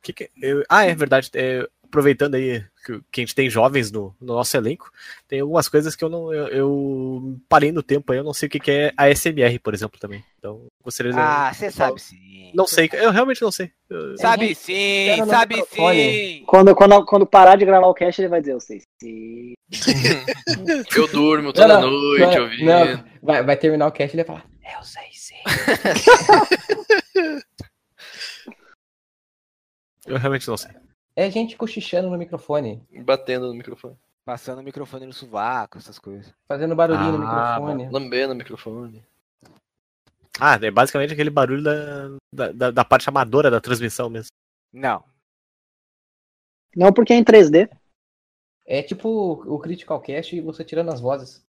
Que que- eu- ah, é verdade. é, aproveitando aí que, que a gente tem jovens no, no nosso elenco, tem algumas coisas que eu não. Eu, eu parei no tempo aí, eu não sei o que, que é a SMR, por exemplo, também. Então, gostaria de. Ah, você sabe sim. Não sei, eu realmente não sei. Eu- Sabe sim, no sabe sim. Quando, quando, quando parar de gravar o cast, ele vai dizer, eu sei. sim. <laughs> Eu durmo toda Não, noite não, ouvindo. não. Vai, vai terminar o cast e ele vai falar. Eu sei sim. <laughs> Eu realmente não sei. É gente cochichando no microfone, Batendo no microfone. Passando o microfone no sovaco, essas coisas. fazendo barulhinho no Ah, microfone. Lambendo o microfone. Ah, é basicamente aquele barulho da, da, da- parte amadora da transmissão mesmo. Não. Não porque é em 3D. É tipo o Critical Cast e você tirando as vozes.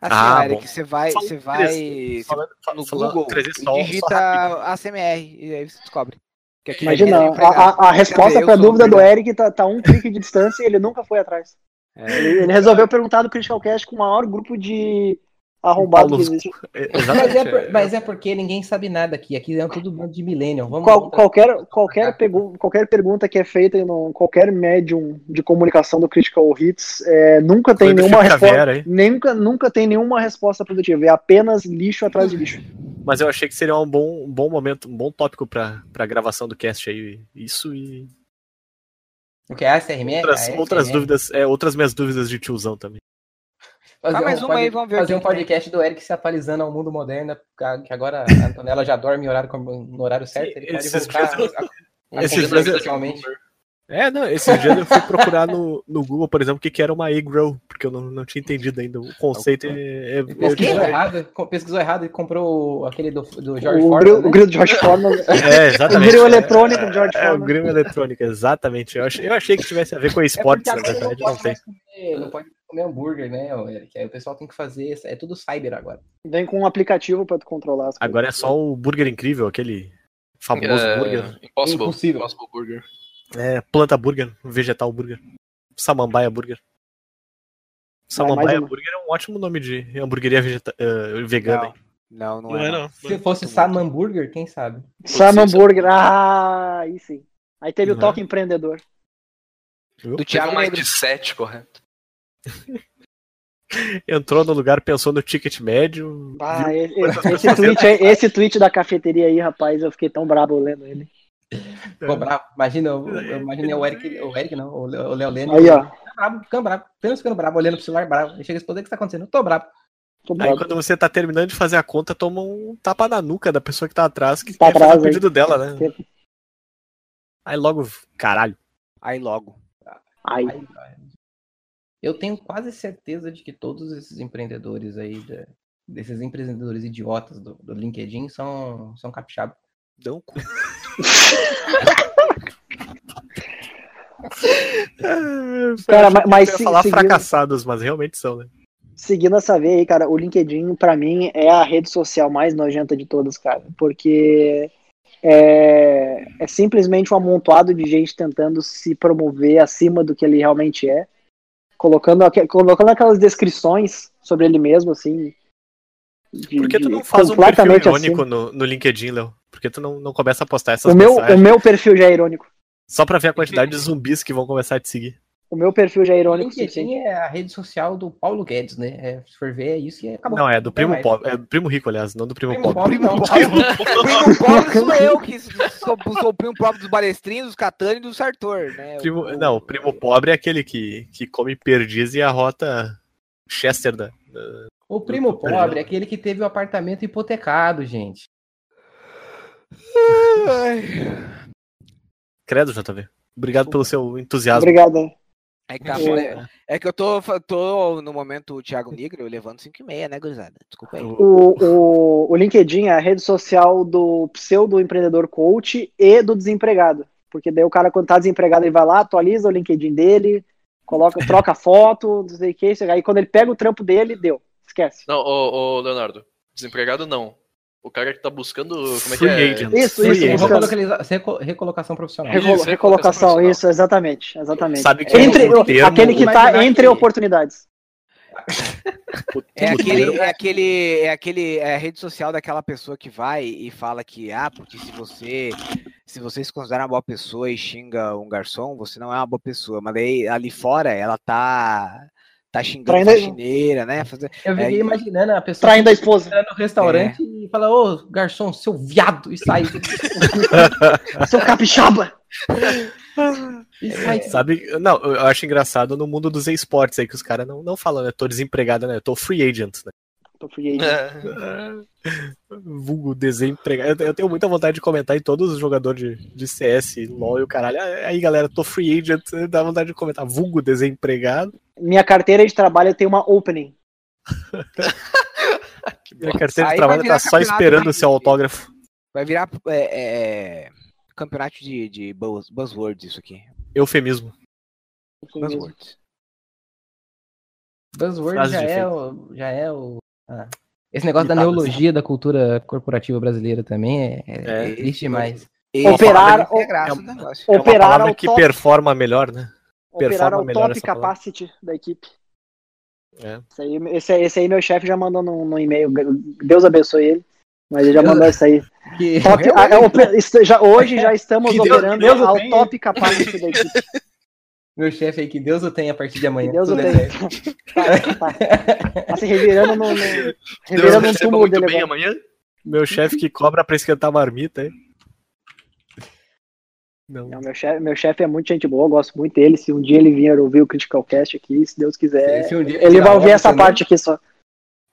Assim, Ah, Eric, bom. você vai, Falando você vai 3D, você- falando- no falando Google 3D e digita ACMR e aí você descobre. Imagina, é a, a, a resposta pra sou dúvida do. Eric tá, tá um clique de distância e ele nunca foi atrás. É. Ele, ele resolveu perguntar do Critical Cast com o maior grupo de arrombado que existe. É, Mas é, por- mas é porque ninguém sabe nada aqui. Aqui é tudo bando de millennial. Vamos Qual- qualquer, qualquer, pegu- qualquer pergunta que é feita em um- qualquer médium de comunicação do Critical Hits é, nunca tem nenhuma resposta. Nunca, nunca tem nenhuma resposta produtiva. É apenas lixo atrás de lixo. Mas eu achei que seria um bom, um bom momento, um bom tópico pra, pra gravação do cast aí. Isso e O que é a SRM? outras, A outras dúvidas, é, outras minhas dúvidas de tiozão também. Fazer Faz mais um uma aí, vamos ver o Fazer um tem. podcast do Eric se atualizando ao mundo moderno, que agora a Antonella já dorme em horário, no horário certo. Ele pode esses voltar dias a, a, Um Esses dia dias eu-. É, não, esses dias eu fui procurar no, no Google, por exemplo, o que, que era uma egg roll, porque eu não, não tinha entendido ainda. O conceito é. é- eu- Pesquisou errado, co- pesquisou errado e comprou aquele do, do George O, Foreman, né? o grilo de George <laughs> Foreman. é, o exatamente. grilo eletrônico de George É, o Foreman. grilo eletrônico, exatamente. Eu achei, eu achei que tivesse a ver com É esportes, porque na verdade, não pode tem. comer- não pode comer hambúrguer, né, Eric? Aí o pessoal tem que fazer. É tudo cyber agora. Vem com um aplicativo pra tu controlar as coisas. Agora é só o burger incrível, aquele famoso É, burger. Impossible. Impossível. Impossible Burger. É, planta burger, vegetal burger. Samambaia burger. Samambaia mais uma. burger é um ótimo nome de hamburgueria vegeta- eh, vegana. hein? Não, não, Não é. é, não. não. Se fosse Sam Hambúrguer, quem sabe? Sam Sim, Hambúrguer. Ah, aí sim. Aí teve o Uhum. toque empreendedor. Do Thiago um Negro. mindset, correto. <laughs> Entrou no lugar, pensou no ticket médio. Ah, viu- esse, esse- tweet, aí- esse tweet da cafeteria aí, rapaz, eu fiquei tão brabo lendo ele. Ficou bravo. Imagina, eu, eu imaginei o Eric, o Eric não, o Léo Leno. Aí, ó. Ficando bravo, ficando bravo. Apenas ficando bravo, olhando pro celular bravo. Ele chega a responder o que está acontecendo. Eu tô bravo. Tô Aí brabo. quando você tá terminando de fazer a conta, toma um tapa na nuca da pessoa que tá atrás, que Tá quer fazer atrás, o pedido dela, né? Aí logo, caralho. Aí logo. Ai, ai. Eu tenho quase certeza de que todos esses empreendedores aí, da- desses empreendedores idiotas do, do LinkedIn, são, são capixaba. Dão cu. <laughs> Cara, mas- mas eu ia se- falar seguindo- fracassados, mas realmente são, né? seguindo essa veia aí, cara, o LinkedIn, pra mim, é a rede social mais nojenta de todas, cara. Porque é, é simplesmente um amontoado de gente tentando se promover acima do que ele realmente é. Colocando, colocando aquelas descrições sobre ele mesmo, assim. de- Por que tu não faz um perfil completamente irônico acima. no, no LinkedIn, Léo? Por que tu não, não começa a postar essas O meu, mensagens? o meu perfil já é irônico. Só pra ver a quantidade de zumbis que vão começar a te seguir. O meu perfil já é O irônico. LinkedIn é a rede social do Paulo Guedes, né? É, se for ver, é isso e acabou. Não, é do primo pobre. É do primo rico, aliás, não do primo, Primo pobre. pobre, não. <laughs> <laughs> Primo pobre sou eu, que sou, sou o primo pobre dos balestrinhos, dos Catani e do Sartor, né? Primo- O- não, o primo pobre é aquele que, que come perdiz e arrota Chester da. da- O primo perdendo. pobre é aquele que teve o apartamento hipotecado, gente. Credo, JV. Obrigado pelo seu entusiasmo. Obrigado. É que, tá- é- é que eu tô, tô no momento o Thiago Negro levando 5,5, né, gurizada? Desculpa aí. O, o, o LinkedIn é a rede social do pseudo empreendedor coach e do desempregado. Porque daí o cara, quando tá desempregado, ele vai lá, atualiza o LinkedIn dele, coloca, <laughs> troca foto, não sei o que. Aí quando ele pega o trampo dele, deu. Esquece. Não, ô, ô, Leonardo, desempregado não. O cara que tá buscando. Como é que Free é? agent. Isso, Free isso. Recolocaliza- recolocação profissional. Isso, Recolo- recolocação recolocação, profissional. isso, exatamente. exatamente. Sabe que Entre, o termo- aquele que tá entre que- oportunidades. <laughs> É aquele, é aquele, é aquele, é a rede social daquela pessoa que vai e fala que, ah, porque se você, se você se considera uma boa pessoa e xinga um garçom, você não é uma boa pessoa. Mas daí ali fora ela tá, tá xingando Traindo- faxineira, né? Fazer- Eu fiquei É, imaginando a pessoa Traindo a esposa. no restaurante e fala, ô, garçom, seu viado, e sai. <laughs> Seu capixaba. <laughs> e sai. Sabe, não, eu acho engraçado no mundo dos esportes aí que os caras não, não falam, né? Tô desempregado, né? Eu tô free agent, né? Tô free agent. É, Vulgo desempregado. Eu- Eu tenho muita vontade de comentar em todos os jogadores de, de CS, LOL e o caralho. Aí, galera, tô free agent, dá vontade de comentar. Vulgo desempregado. Minha carteira de trabalho tem uma opening. <laughs> Minha carteira de Aí trabalho tá só esperando o seu autógrafo. Vai virar é, é, campeonato de, de buzz- buzzwords isso aqui. Eufemismo. Buzzwords. Buzzword já é, o, já é o. ah. Esse negócio da Ditadas. neologia da cultura corporativa brasileira também é, é, É. triste demais. Operar- é é do negócio. É uma Operar palavra que top, performa melhor, né? Operar performa ao melhor top essa palavra. capacity da equipe. É. Esse aí, esse, esse aí meu chefe já mandou no, no e-mail. Deus abençoe ele. Mas ele já Deus- mandou isso aí. Que- <laughs> Top, a- é, ope- est- já, hoje já estamos Deus- operando Deus o ao tenha. top capacity da equipe. <laughs> Meu chefe aí, que Deus o tenha a partir de amanhã. Que Deus o é tenha. Tá, tá. <laughs> Tá se revirando no. no Deus revirando no túmulo muito dele. bem amanhã. Meu chefe que cobra pra esquentar a marmita, hein? Não. Não, meu chefe meu chefe é muito gente boa, eu gosto muito dele. Se um dia ele vier ouvir o Critical Cast aqui, se Deus quiser, Se um ele virar vai ouvir essa parte aqui só.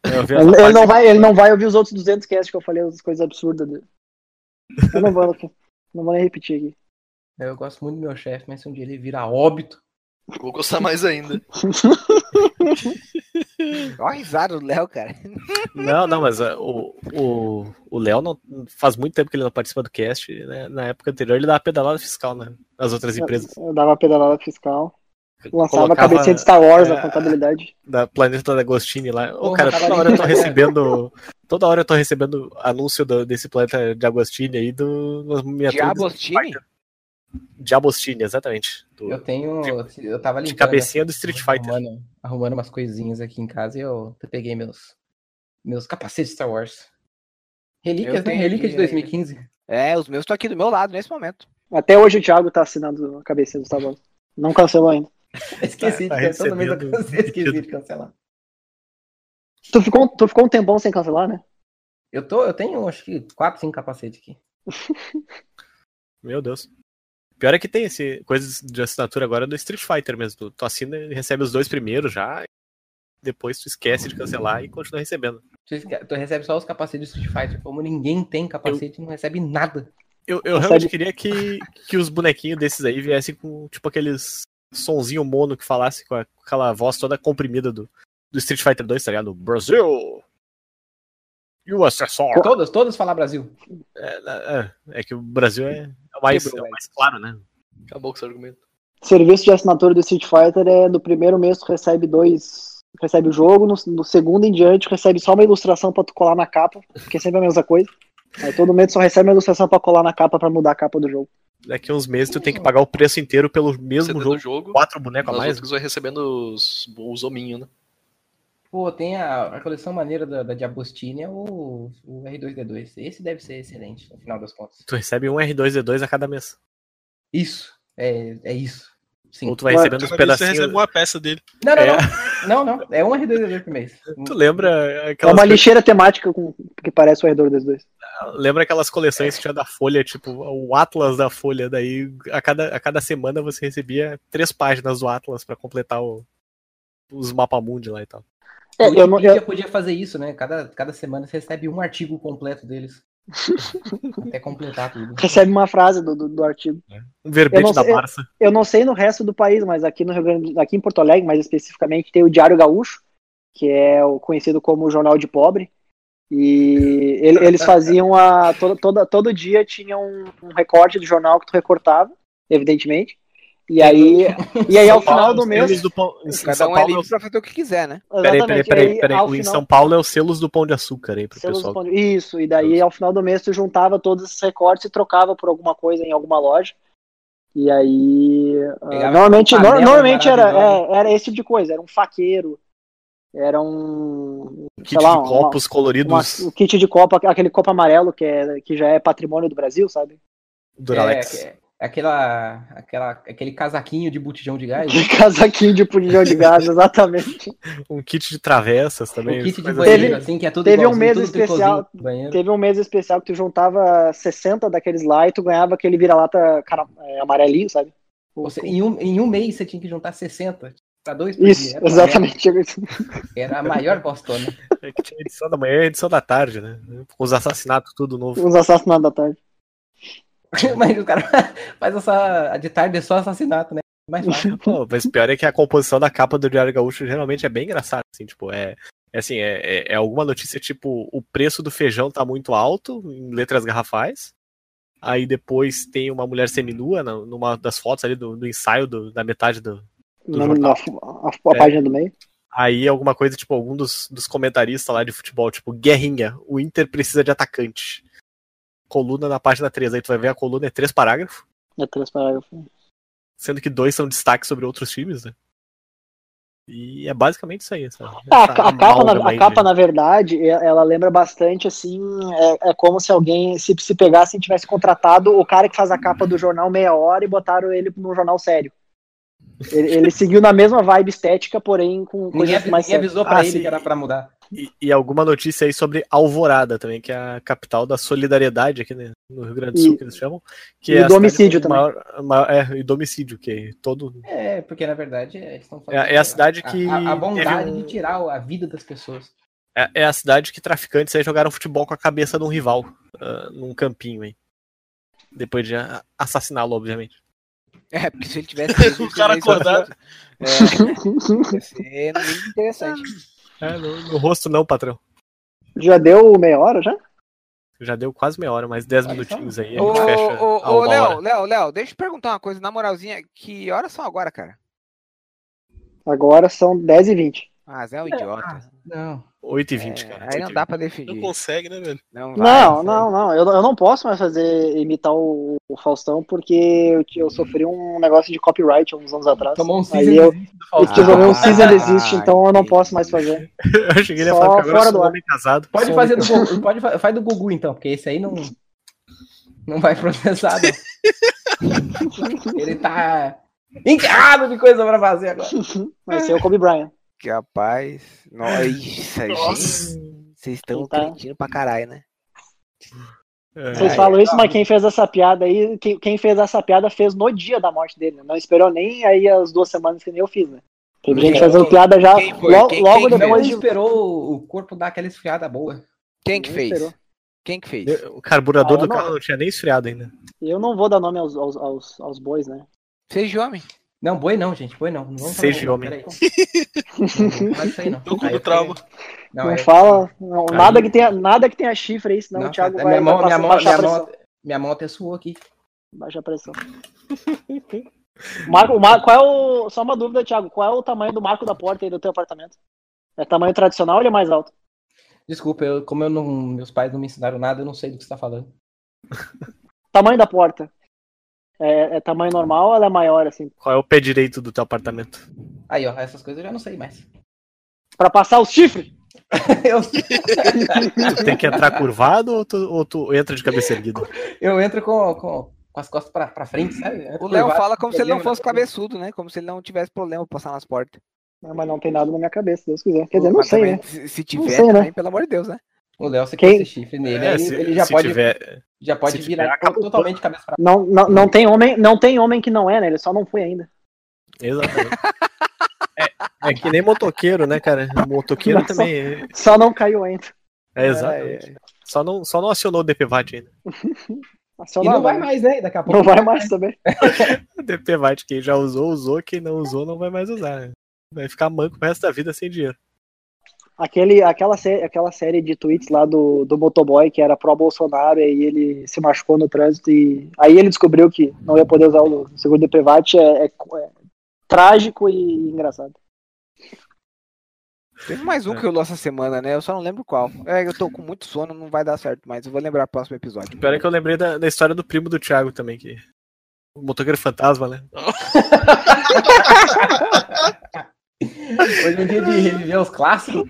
Ele, ele não vai, ele não vai ouvir os outros 200 casts que eu falei, as coisas absurdas dele. Eu não vou, não vou nem repetir aqui. Eu gosto muito do meu chefe, mas se um dia ele virar óbito. Vou gostar mais ainda. <laughs> Olha a risada do Léo, cara. Não, não, mas uh, o, o, o Léo não, faz muito tempo que ele não participa do cast. Né? Na época anterior ele dava pedalada fiscal, né? Nas outras empresas. Eu dava pedalada fiscal. Lançava a cabecinha de Star Wars, é, a contabilidade. Da Planeta da Agostini lá. Ô, Porra, cara, toda hora eu tô recebendo. Toda hora eu tô recebendo anúncio do- desse planeta de Agostini aí do. nas miniaturas do Diabostini? Fighter. Diabostini, exatamente. Do- Eu tenho. Eu tava de limpando. cabecinha do Street Fighter. Arrumando, arrumando umas coisinhas aqui em casa e eu peguei meus, meus capacetes Star Wars. Relíquias, né? tenho Relíquia de aqui, 2015. É, os meus estão aqui do meu lado nesse momento. Até hoje o Thiago tá assinando a cabecinha do Star Wars. Não cancelou ainda. <laughs> Esqueci tá de vez eu recebendo cansei, <laughs> esqueci de cancelar. Tu ficou, tu ficou um tempão sem cancelar, né? Eu, tô, eu tenho acho que 4, 5 capacetes aqui. <laughs> Meu Deus. Pior é que tem esse coisas de assinatura agora do Street Fighter mesmo. Tu, tu assina e recebe os dois primeiros já. Depois tu esquece de cancelar e continua recebendo. Tu, tu recebe só os capacetes do Street Fighter. Como ninguém tem capacete, não recebe nada. Eu, eu Recebe- realmente queria que, que os bonequinhos desses aí viessem com, tipo, aqueles sonzinho mono que falasse com, a- com aquela voz toda comprimida do, do Street Fighter 2, tá ligado? Brasil! USSR! Todas, todas falar Brasil. É, é, é que o Brasil é, é o mais, Quebrou, é mais claro, né? Acabou com esse argumento. Serviço de assinatura do Street Fighter é no primeiro mês tu recebe dois. Recebe o jogo, no, no segundo em diante recebe só uma ilustração pra tu colar na capa, porque é sempre a mesma coisa. Aí todo mês só recebe uma ilustração pra colar na capa pra mudar a capa do jogo. Daqui uns meses tu tem que pagar o preço inteiro pelo mesmo jogo. jogo, Quatro bonecos a mais. outras vai recebendo os, os hominhos, né? Pô, tem a, a coleção maneira da, da Diabostini, é o, o R2D2. Esse deve ser excelente, no final das contas. Tu recebe um R2D2 a cada mês. Isso, é, é isso. Sim. Ou tu vai Mas- recebendo os se você pedacinhos. recebeu uma peça dele. Não, não, É. não. Não, não. É um R2D2 por mês. <laughs> Tu lembra É aquelas, uma lixeira temática com, que parece o Redor dos Dois. lembra aquelas coleções que tinha da Folha, tipo, o Atlas da Folha, daí a cada, a cada semana você recebia três páginas do Atlas pra completar o- os mapamundi lá e tal. É, o eu não, eu, podia fazer isso, né? Cada, cada semana você recebe um artigo completo deles. <laughs> Até completar tudo. recebe uma frase do, do, do artigo. Um verbete Eu da sei- Barça. Eu não sei no resto do país, mas aqui no Rio Grande, aqui em Porto Alegre, mais especificamente, tem o Diário Gaúcho, que é o conhecido como Jornal de Pobre. E <laughs> ele- eles faziam a toda, toda todo dia tinha um, um recorte do jornal que tu recortava, evidentemente. E aí, <laughs> e aí ao Paulo, final do mês, do pão- em São um é Paulo, livre pra fazer o que quiser, né? Peraí, peraí, peraí, aí, peraí. O Em final- São Paulo é os selos do pão de açúcar aí pro Selos pessoal. do pão de- Isso, e daí ao final do mês tu juntava todos esses recortes e trocava por alguma coisa em alguma loja. E aí. ah, Pegava normalmente panela normalmente era, é, era esse tipo de coisa, era um faqueiro, era um. Kit sei lá, de copos uma- coloridos um kit de copo, aquele copo amarelo que, é, que já é patrimônio do Brasil, sabe? Duralex. É aquela, aquela, aquele casaquinho de botijão de gás. De <laughs> casaquinho de punhão de gás, <laughs> exatamente. Um kit de travessas também. o kit de banheiro, Teve- assim, que é tudo teve um mês especial-. Teve um mês especial que tu juntava 60 daqueles lá e tu ganhava aquele vira-lata é, amarelinho, sabe? Ou seja, em, um, em um mês você tinha que juntar 60 pra dois por Isso. Era exatamente. Era a maior postona. <laughs> É que tinha edição da manhã e edição da tarde, né? Com os assassinatos tudo novo. Os assassinatos da tarde. <laughs> Mas o cara <laughs> faz essa. De tarde é só assassinato, né? Mais fácil. <laughs> Pô, mas pior é que a composição da capa do Diário Gaúcho geralmente é bem engraçada, assim, tipo, é, é assim, é, é- é alguma notícia tipo, o preço do feijão tá muito alto, em letras garrafais, aí depois tem uma mulher seminua na- numa das fotos ali do, do ensaio do- da metade do... Do na- a, a É. página do meio. Aí alguma coisa, tipo, algum dos, dos comentaristas lá de futebol, tipo, guerrinha, o Inter precisa de atacante. Coluna na página 3, aí tu vai ver a coluna é três parágrafos, É três parágrafos. sendo que dois são destaques sobre outros times, né? E é basicamente isso aí. Essa, Ah, a, essa a capa, na, a capa, na verdade, e- ela lembra bastante, assim, é, é como se alguém, se, se pegasse e tivesse contratado o cara que faz a capa do jornal meia hora e botaram ele no jornal sério. Ele, ele seguiu na mesma vibe estética, porém com coisas mais ninguém avisou pra Ah, ele sim. que era pra mudar. E, e alguma notícia aí sobre Alvorada também, que é a capital da solidariedade aqui né, no Rio Grande do Sul, E- que eles chamam. Que e é cidade domicídio com maior- maior- é, e domicídio, que todo. É, porque na verdade eles estão É- é a cidade que A, a bondade um- de tirar a vida das pessoas. É, é a cidade que traficantes aí jogaram futebol com a cabeça de um rival ah, num campinho aí. Depois de assassiná-lo, obviamente. É, porque se ele tivesse O cara acordado. É, ia ser interessante. É, no, no rosto não, patrão. Já deu meia hora já? Já deu quase meia hora, mais 10 Olha minutinhos aí. A Ô, ô, a ô, Léo. Léo, Léo, deixa eu te perguntar uma coisa, na moralzinha, que horas são agora, cara? Agora são 10 e 20 Ah, Zé é um idiota. Não. 8h20, É, cara. aí não 8h20. dá pra Não defender. consegue, né, velho? Não, vai, Não, vai. não, não. Eu, eu não posso mais fazer imitar o, o Faustão porque eu, eu sofri um negócio de copyright há uns anos atrás. Tomou um Aí season eu, desist do eu Faustão. tive um Ah, season então eu não posso mais fazer. <laughs> Eu achei que ele ia Só falar que agora fora eu do sou ar. homem casado. Pode Sou fazer do Gugu, <laughs> pode fa- faz do Gugu então, porque esse aí não não vai processar. não. <laughs> Ele tá enterrado de coisa pra fazer agora. Vai ser o Kobe Bryant. Que rapaz. Nossa, gente. Nossa. Vocês estão Tá. cretindo pra caralho, né? É, Vocês Ai, falam isso, tá. mas quem fez essa piada aí, quem, quem fez essa piada fez no dia da morte dele. né? Não esperou nem aí as duas semanas que nem eu fiz, né? Teve gente fazendo piada já quem foi? lo- Quem- logo quem depois de. esperou o corpo dar aquela esfriada boa. Quem que fez? esperou. Quem que fez? O carburador Ah, do não- carro não tinha nem esfriado ainda. Eu não vou dar nome aos, aos, aos, aos bois, né? De homem. Não, boi não, gente, boi não. não vamos Seja não, homem. Não, não faz aí não. <laughs> Tô com Aí trauma. Não, Não, é- fala. não, Aí- nada, que tenha, nada que tenha chifre aí, senão não, o Thiago é vai, minha mão, vai minha mão, baixar minha mão, minha mão até suou aqui. Baixa a pressão. Marco, o Mar- qual é o. Só uma dúvida, Thiago. Qual é o tamanho do marco da porta aí do teu apartamento? É tamanho tradicional ou ele é mais alto? Desculpa, eu, como eu não, meus pais não me ensinaram nada, eu não sei do que você tá falando. Tamanho da porta. É, é tamanho normal ou ela é maior, assim? Qual é o pé direito do teu apartamento? Aí, ó, essas coisas eu já não sei mais. <laughs> Pra passar os chifres? Eu, Tu tem que entrar curvado ou tu, ou tu entra de cabeça erguida? eu entro com, com, com as costas pra, pra frente, sabe? O Léo fala como se ele não fosse frente. cabeçudo, né? Como se ele não tivesse problema pra passar nas portas. Não, Mas não tem nada na minha cabeça, se Deus quiser. Quer dizer, não Mas sei, também, né? Se, se tiver, sei, né? também, pelo amor de Deus, né? O Léo, Quem- quer esse chifre nele, É, ele, se, ele já se pode, tiver. já pode se virar tiver, acabou. totalmente cabeça pra Não, não, não, tem homem, não tem homem que não é, né? Ele só não foi ainda. Exatamente. <laughs> É, é que nem motoqueiro, né, cara? Motoqueiro Nossa. também. É, Só não caiu ainda. é exatamente. Só, não, só não acionou o DPVAT ainda. <laughs> Só E não vai mais, né? Daqui a pouco Não vai mais também. <laughs> O DPVAT, quem já usou, usou. Quem não usou, não vai mais usar. né? Vai ficar manco o resto da vida sem dinheiro. Aquele, aquela, sé- aquela série de tweets lá do, do motoboy que era pró-Bolsonaro e ele se machucou no trânsito e aí ele descobriu que não ia poder usar o seguro de private é, é- é trágico e engraçado. Teve mais um É. que eu li essa semana, né? Eu só não lembro qual. É, eu tô com muito sono, não vai dar certo, mas eu vou lembrar no próximo episódio. Pior é que eu lembrei da, da história do primo do Thiago também, que. O motoqueiro fantasma, né? <laughs> Hoje é um dia de reviver os clássicos.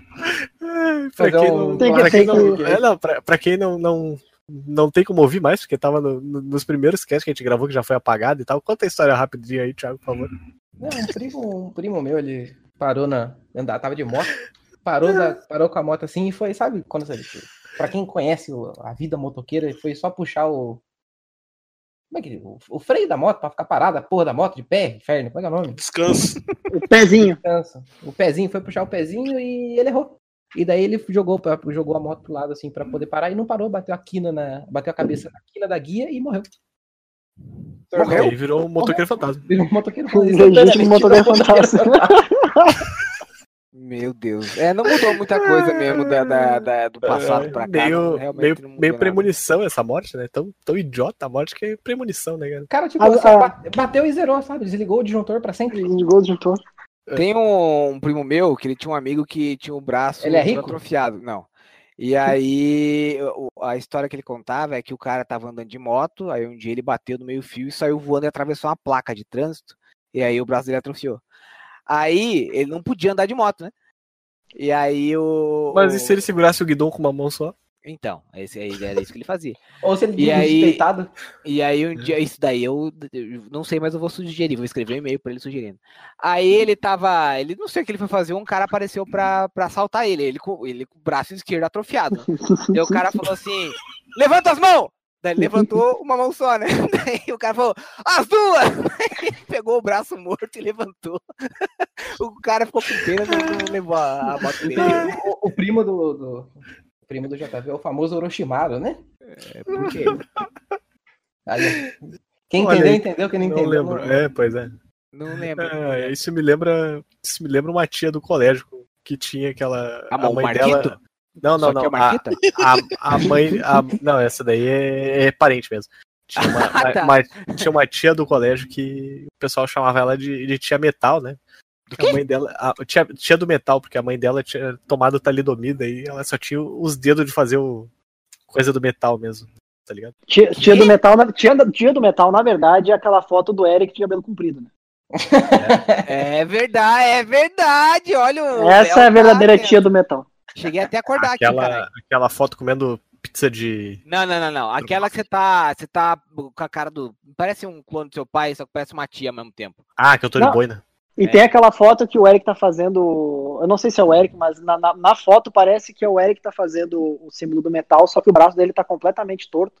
Pra quem um- não, Tem que- quem não, é, não, pra, pra quem não, não, não tem como ouvir mais, porque tava no- no- nos primeiros casts que a gente gravou, que já foi apagado e tal. Conta a história rapidinho aí, Thiago, por favor. Não, um primo, um primo meu, ele parou na. Andar, tava de moto. Parou, da- parou com a moto assim e foi, sabe, quando você. Pra quem conhece a vida motoqueira, foi só puxar o. Como é que. O, o freio da moto pra ficar parada, a porra da moto de pé, inferno, como é que é o nome? Descanso. O pezinho. Cansa. O pezinho foi puxar o pezinho e ele errou. E daí ele jogou, pra- jogou a moto pro lado assim pra poder parar e não parou, bateu a quina na. Bateu a cabeça na quina da guia e morreu. Morreu. Aí virou um motoqueiro fantasma. Virou um motoqueiro instantaneamente, legítimo motoqueiro virou fantasma. <laughs> Meu Deus. É, não mudou muita coisa mesmo da, da- da- do passado pra cá. É, meio, realmente meio, meio premonição essa morte, né? Tão, tão idiota a morte que é premonição, né, cara? O cara, tipo, Ah, assim, ah. bate- bateu e zerou, sabe? Desligou o disjuntor pra sempre. Desligou o disjuntor. Tem um, um primo meu que ele tinha um amigo que tinha o braço Ele é rico? atrofiado. Não. E aí, a história que ele contava é que o cara tava andando de moto, aí um dia ele bateu no meio fio e saiu voando e atravessou uma placa de trânsito, e aí o braço dele atrofiou. Aí, ele não podia andar de moto, né? E aí o. Mas e se ele segurasse o guidão com uma mão só? Então, esse aí era isso que ele fazia. <laughs> Ou se ele E aí- deitado. E aí um dia, isso daí eu, eu não sei, mas eu vou sugerir, vou escrever um e-mail pra ele sugerindo. Aí ele tava, ele não sei o que ele foi fazer, um cara apareceu pra, pra assaltar ele, ele com, ele com o braço esquerdo atrofiado. <laughs> Daí o cara falou assim: levanta as mãos! Daí ele levantou <laughs> uma mão só, né? <laughs> Daí o cara falou, as duas! Daí <laughs> ele pegou o braço morto e levantou. O cara ficou com pena, não, levou a, a moto dele. O, o primo do, do- o primo do JV é o famoso Orochimaru, né? É, por quê? Aí, quem Olha entendeu, aí. entendeu. Quem não Não entendeu, lembro. não- É, pois é. Não lembro. É, isso me lembra. Isso me lembra uma tia do colégio que tinha aquela. Ah, a o mãe Marquito? dela. Não, não, Só que é não. A, Marquita? a, a mãe. a- não, essa daí é, é parente mesmo. Tinha uma, <laughs> Ah, tá. uma- tinha uma tia do colégio que o pessoal chamava ela de, de tia metal, né? Do A mãe dela. A, tia, tia do metal, porque a mãe dela tinha tomado talidomida e ela só tinha os dedos de fazer o. coisa do metal mesmo, tá ligado? Tia, tia do metal, na, tia, tia do metal, na verdade, é aquela foto do Eric de cabelo comprido. Né? <laughs> É verdade, é verdade. Olha o. Essa é a verdadeira tá, tia do metal. Cheguei até a acordar aqui, cara. Aquela, aquela foto comendo pizza de. Não, não, não, não. Aquela que você tá. Você tá com a cara do. Parece um clone do seu pai, só que parece uma tia ao mesmo tempo. Ah, que eu tô Não. de boina. E É. tem aquela foto que o Eric tá fazendo. Eu não sei se é o Eric, mas na, na, na foto parece que é o Eric que tá fazendo o símbolo do metal, só que o braço dele tá completamente torto.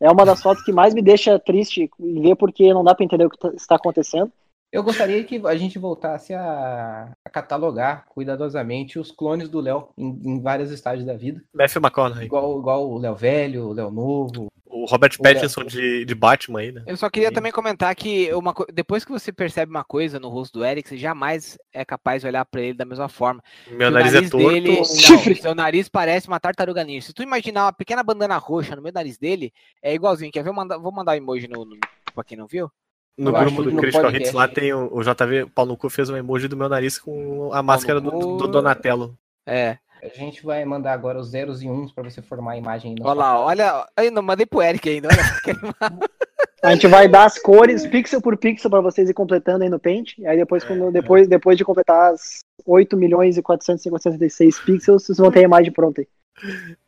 É uma das fotos que mais me deixa triste em ver, porque não dá pra entender o que tá- está acontecendo. Eu gostaria que a gente voltasse a, a catalogar cuidadosamente os clones do Léo em, em vários estágios da vida. Matthew McConaughey. Igual, igual o Léo velho, o Léo novo. O Robert O Pattinson de, de Batman aí, né? Eu só queria Sim. também comentar que uma depois que você percebe uma coisa no rosto do Eric, você jamais é capaz de olhar pra ele da mesma forma. Meu o nariz, é torto. dele, <laughs> não, Chifre. seu nariz parece uma tartaruga ninja. Se tu imaginar uma pequena bandana roxa no meio do nariz dele, é igualzinho. Quer ver? Eu manda- vou mandar um emoji no, no, pra quem não viu. No Eu grupo do Critical. Hits lá tem o, o JV Paulo no cu fez um emoji do meu nariz com a máscara do, do Donatello. É. A gente vai mandar agora os zeros e uns pra você formar a imagem Olha lá, olha. Aí, não mandei pro Eric ainda. Olha. <laughs> A gente vai dar as cores pixel por pixel pra vocês ir completando aí no Paint. E aí depois, quando, depois, depois de completar as 8 milhões e 456 pixels, vocês vão ter a imagem pronta aí.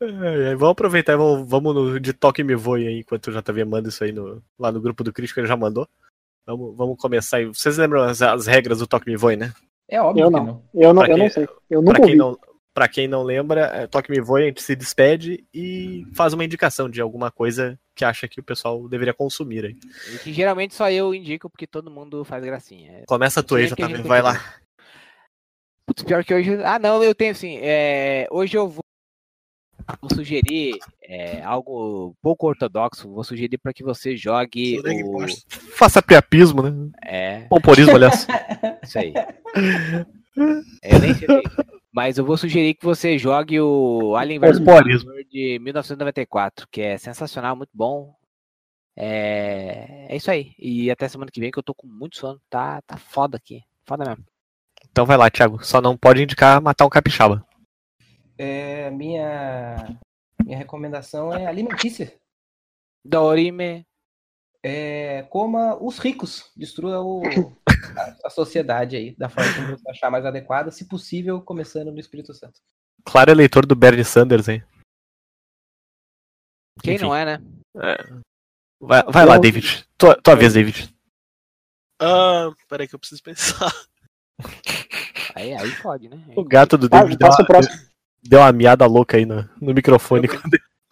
É, é, vamos aproveitar e vamos, vamos no, de toque me voe aí, enquanto o JV manda isso aí no, lá no grupo do crítico, ele já mandou. Vamos, vamos começar aí. Vocês lembram as, as regras do toque me voe, né? É óbvio Eu que não. não. Eu não, Pra eu quem- não sei. Eu Pra nunca quem, ouvi. não, pra quem não lembra, é, toque me voe, a gente se despede e faz uma indicação de alguma coisa que acha que o pessoal deveria consumir aí. E que geralmente só eu indico, porque todo mundo faz gracinha. Começa tu aí, é JV, vai lá. Putz, pior que hoje. Ah, não, eu tenho assim. é, Hoje eu vou, vou sugerir é, algo pouco ortodoxo. Vou sugerir para que você jogue o. Faça priapismo, né? É, Pomporismo, aliás. <laughs> isso aí. Eu nem sei é isso. Mas eu vou sugerir que você jogue o Alien vs de 1994, que é sensacional, muito bom. É... é isso aí. E até semana que vem, que eu tô com muito sono. Tá, tá foda aqui. Foda mesmo. Então vai lá, Thiago. Só não pode indicar matar um capixaba. É, minha, minha recomendação é alimentícia. Dorime. É, coma os ricos. Destrua o, a, a sociedade aí, da forma como você achar mais adequada, se possível, começando no Espírito Santo. Claro eleitor do Bernie Sanders, hein? Quem Enfim. não é, né? Vai, vai lá, David. Tua, tua vez, David. Ah, peraí que eu preciso pensar. Aí, aí pode, né? O gato do David deu Faça o próximo. Deu uma miada louca aí no, no microfone.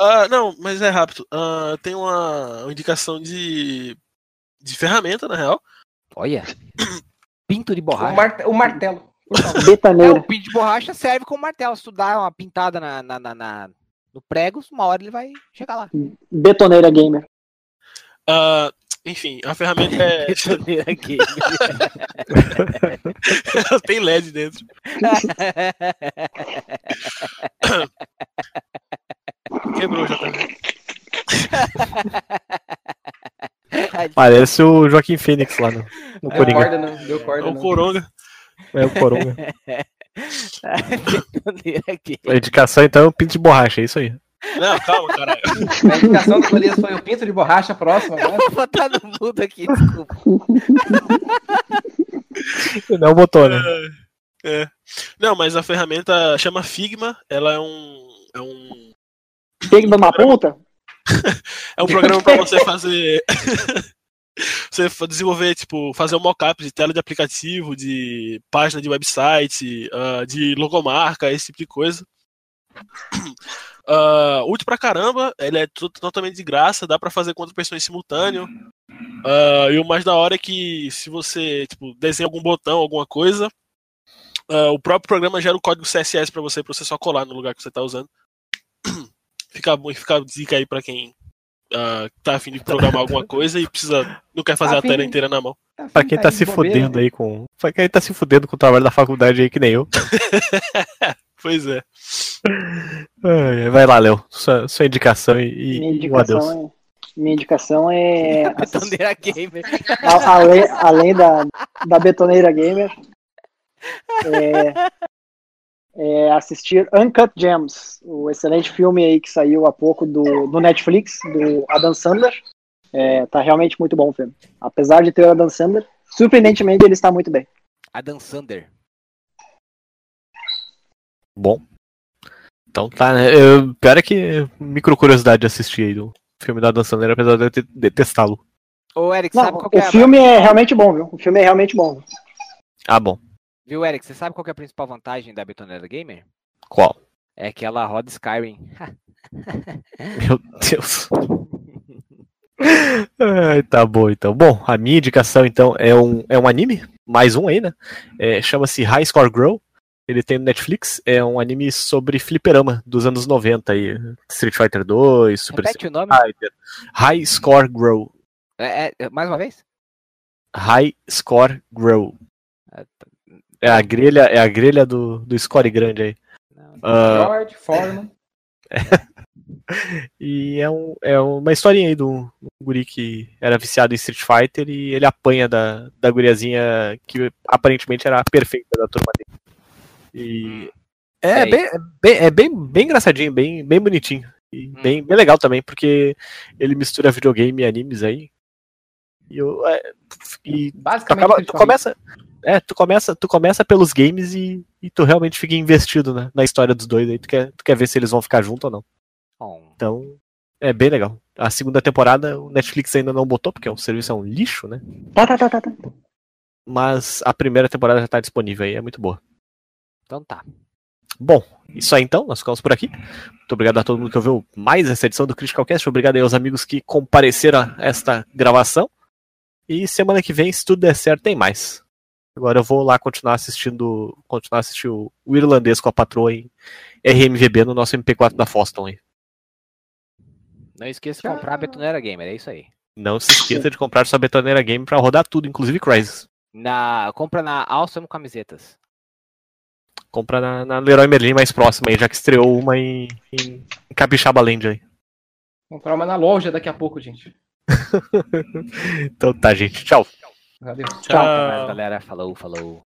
Ah, não, mas é rápido. Ah, tem uma, indicação de, de ferramenta, na real. Olha. <coughs> Pinto de O, borracha. o martelo. por favor. É, o pinto de borracha serve como martelo. Se tu dá uma pintada na, na, na- na- no prego, uma hora ele vai chegar lá. Betoneira gamer. Ah, enfim, a ferramenta é. <laughs> Aqui. <laughs> tem LED dentro. <laughs> Quebrou já também. Parece o Joaquim Fênix lá no, no Deu Coringa. corda, não. Deu É corda, o não. Coronga. É o Coronga. A indicação então é o pinto de borracha, é isso aí. Não, calma, caralho. <laughs> A indicação do Golias foi o pinto de borracha próximo agora. Vou botar no mudo aqui, desculpa. Não botou, né? É. Não, mas a ferramenta chama Figma. Ela é um. É um, Tem de uma puta? <laughs> é um programa para você fazer. <laughs> você desenvolver, tipo, fazer um mockup de tela de aplicativo, de página de website, ah, de logomarca, esse tipo de coisa. <clears throat> Ah, útil pra caramba, ele é to- totalmente de graça, dá pra fazer com outras pessoas em simultâneo. Ah, e o mais da hora é que se você tipo, desenha algum botão, alguma coisa, ah, o próprio programa gera o código CSS pra você, pra você só colar no lugar que você tá usando. <clears throat> Fica, bom- fica dica aí pra quem ah, tá afim de programar alguma coisa e precisa não quer fazer Tá a tela afim? inteira na mão. Pra quem tá se fudendo aí com. Pra quem tá se fudendo com o trabalho da faculdade aí, que nem eu. <laughs> Pois é. Ai, Vai lá, Léo. Sua, sua indicação e, Minha e um adeus. indicação é. Minha indicação é. <laughs> assist- Betoneira gamer. a- além, além da, da Betoneira Gamer, é, é assistir Uncut Gems, o excelente filme aí que saiu há pouco do, do Netflix, do Adam Sandler. É, tá realmente muito bom o filme. Apesar de ter o Adam Sandler, surpreendentemente ele está muito bem. Adam Sander. Bom. Então tá, né? Eu, pior é que micro curiosidade de assistir aí do filme da Dan Sandler, apesar de eu te- detestá-lo. Ô, Eric, Não, sabe qual que o é a... filme é realmente bom, viu? O filme é realmente bom. Ah, bom. Viu, Eric, você sabe qual que é a principal vantagem da Betoneira Gamer? Qual? É que ela roda Skyrim. <laughs> Meu Deus. Ai, tá bom, então. Bom, a minha indicação, então, é um, é um anime, mais um aí, né? É, Chama-se High Score Grow. Ele tem no Netflix. É um anime sobre fliperama dos anos 90 aí. Street Fighter 2, Super Repete o nome. Street Fighter. High Score Grow. É, é, mais uma vez? High Score Grow. Ah, tá. É a grelha, é a grelha do, do score grande aí. Ah, George Foreman. <laughs> e é, um, é uma historinha aí do um guri que era viciado em Street Fighter e ele apanha da, da guriazinha que aparentemente era a perfeita da turma dele. E é, É bem, é bem, é bem, bem engraçadinho, bem, bem bonitinho. E bem, bem legal também, porque ele mistura videogame e animes aí. E, eu, é, e tu, Basicamente, acaba- tu começa. É, tu começa, tu começa pelos games e, e tu realmente fica investido né, na história dos dois. Aí tu quer, tu quer ver se eles vão ficar juntos ou não. Bom, Então, é bem legal. A segunda temporada o Netflix ainda não botou, porque o serviço é um lixo, né? Tá, tá, tá, tá. tá. Mas a primeira temporada já tá disponível aí, é muito boa. Então tá. Bom, isso aí então, nós ficamos por aqui. Muito obrigado a todo mundo que ouviu mais essa edição do Critical Cast. Obrigado aí aos amigos que compareceram a esta gravação. E semana que vem, se tudo der certo, tem mais. Agora eu vou lá continuar assistindo. Continuar assistindo o irlandês com a patroa em RMVB no nosso MP4 da Foston aí. Não esqueça de comprar a Betoneira Gamer, é isso aí. Não se esqueça de comprar sua betoneira game pra rodar tudo, inclusive Crysis. Na, compra na Awesome Camisetas. Compra na, na Leroy Merlin mais próxima aí, já que estreou uma em, em, em Capixaba Land aí. Comprar uma na loja daqui a pouco, gente. <laughs> Então tá, gente. Tchau. Valeu. Tchau. Até mais, galera. Falou, falou.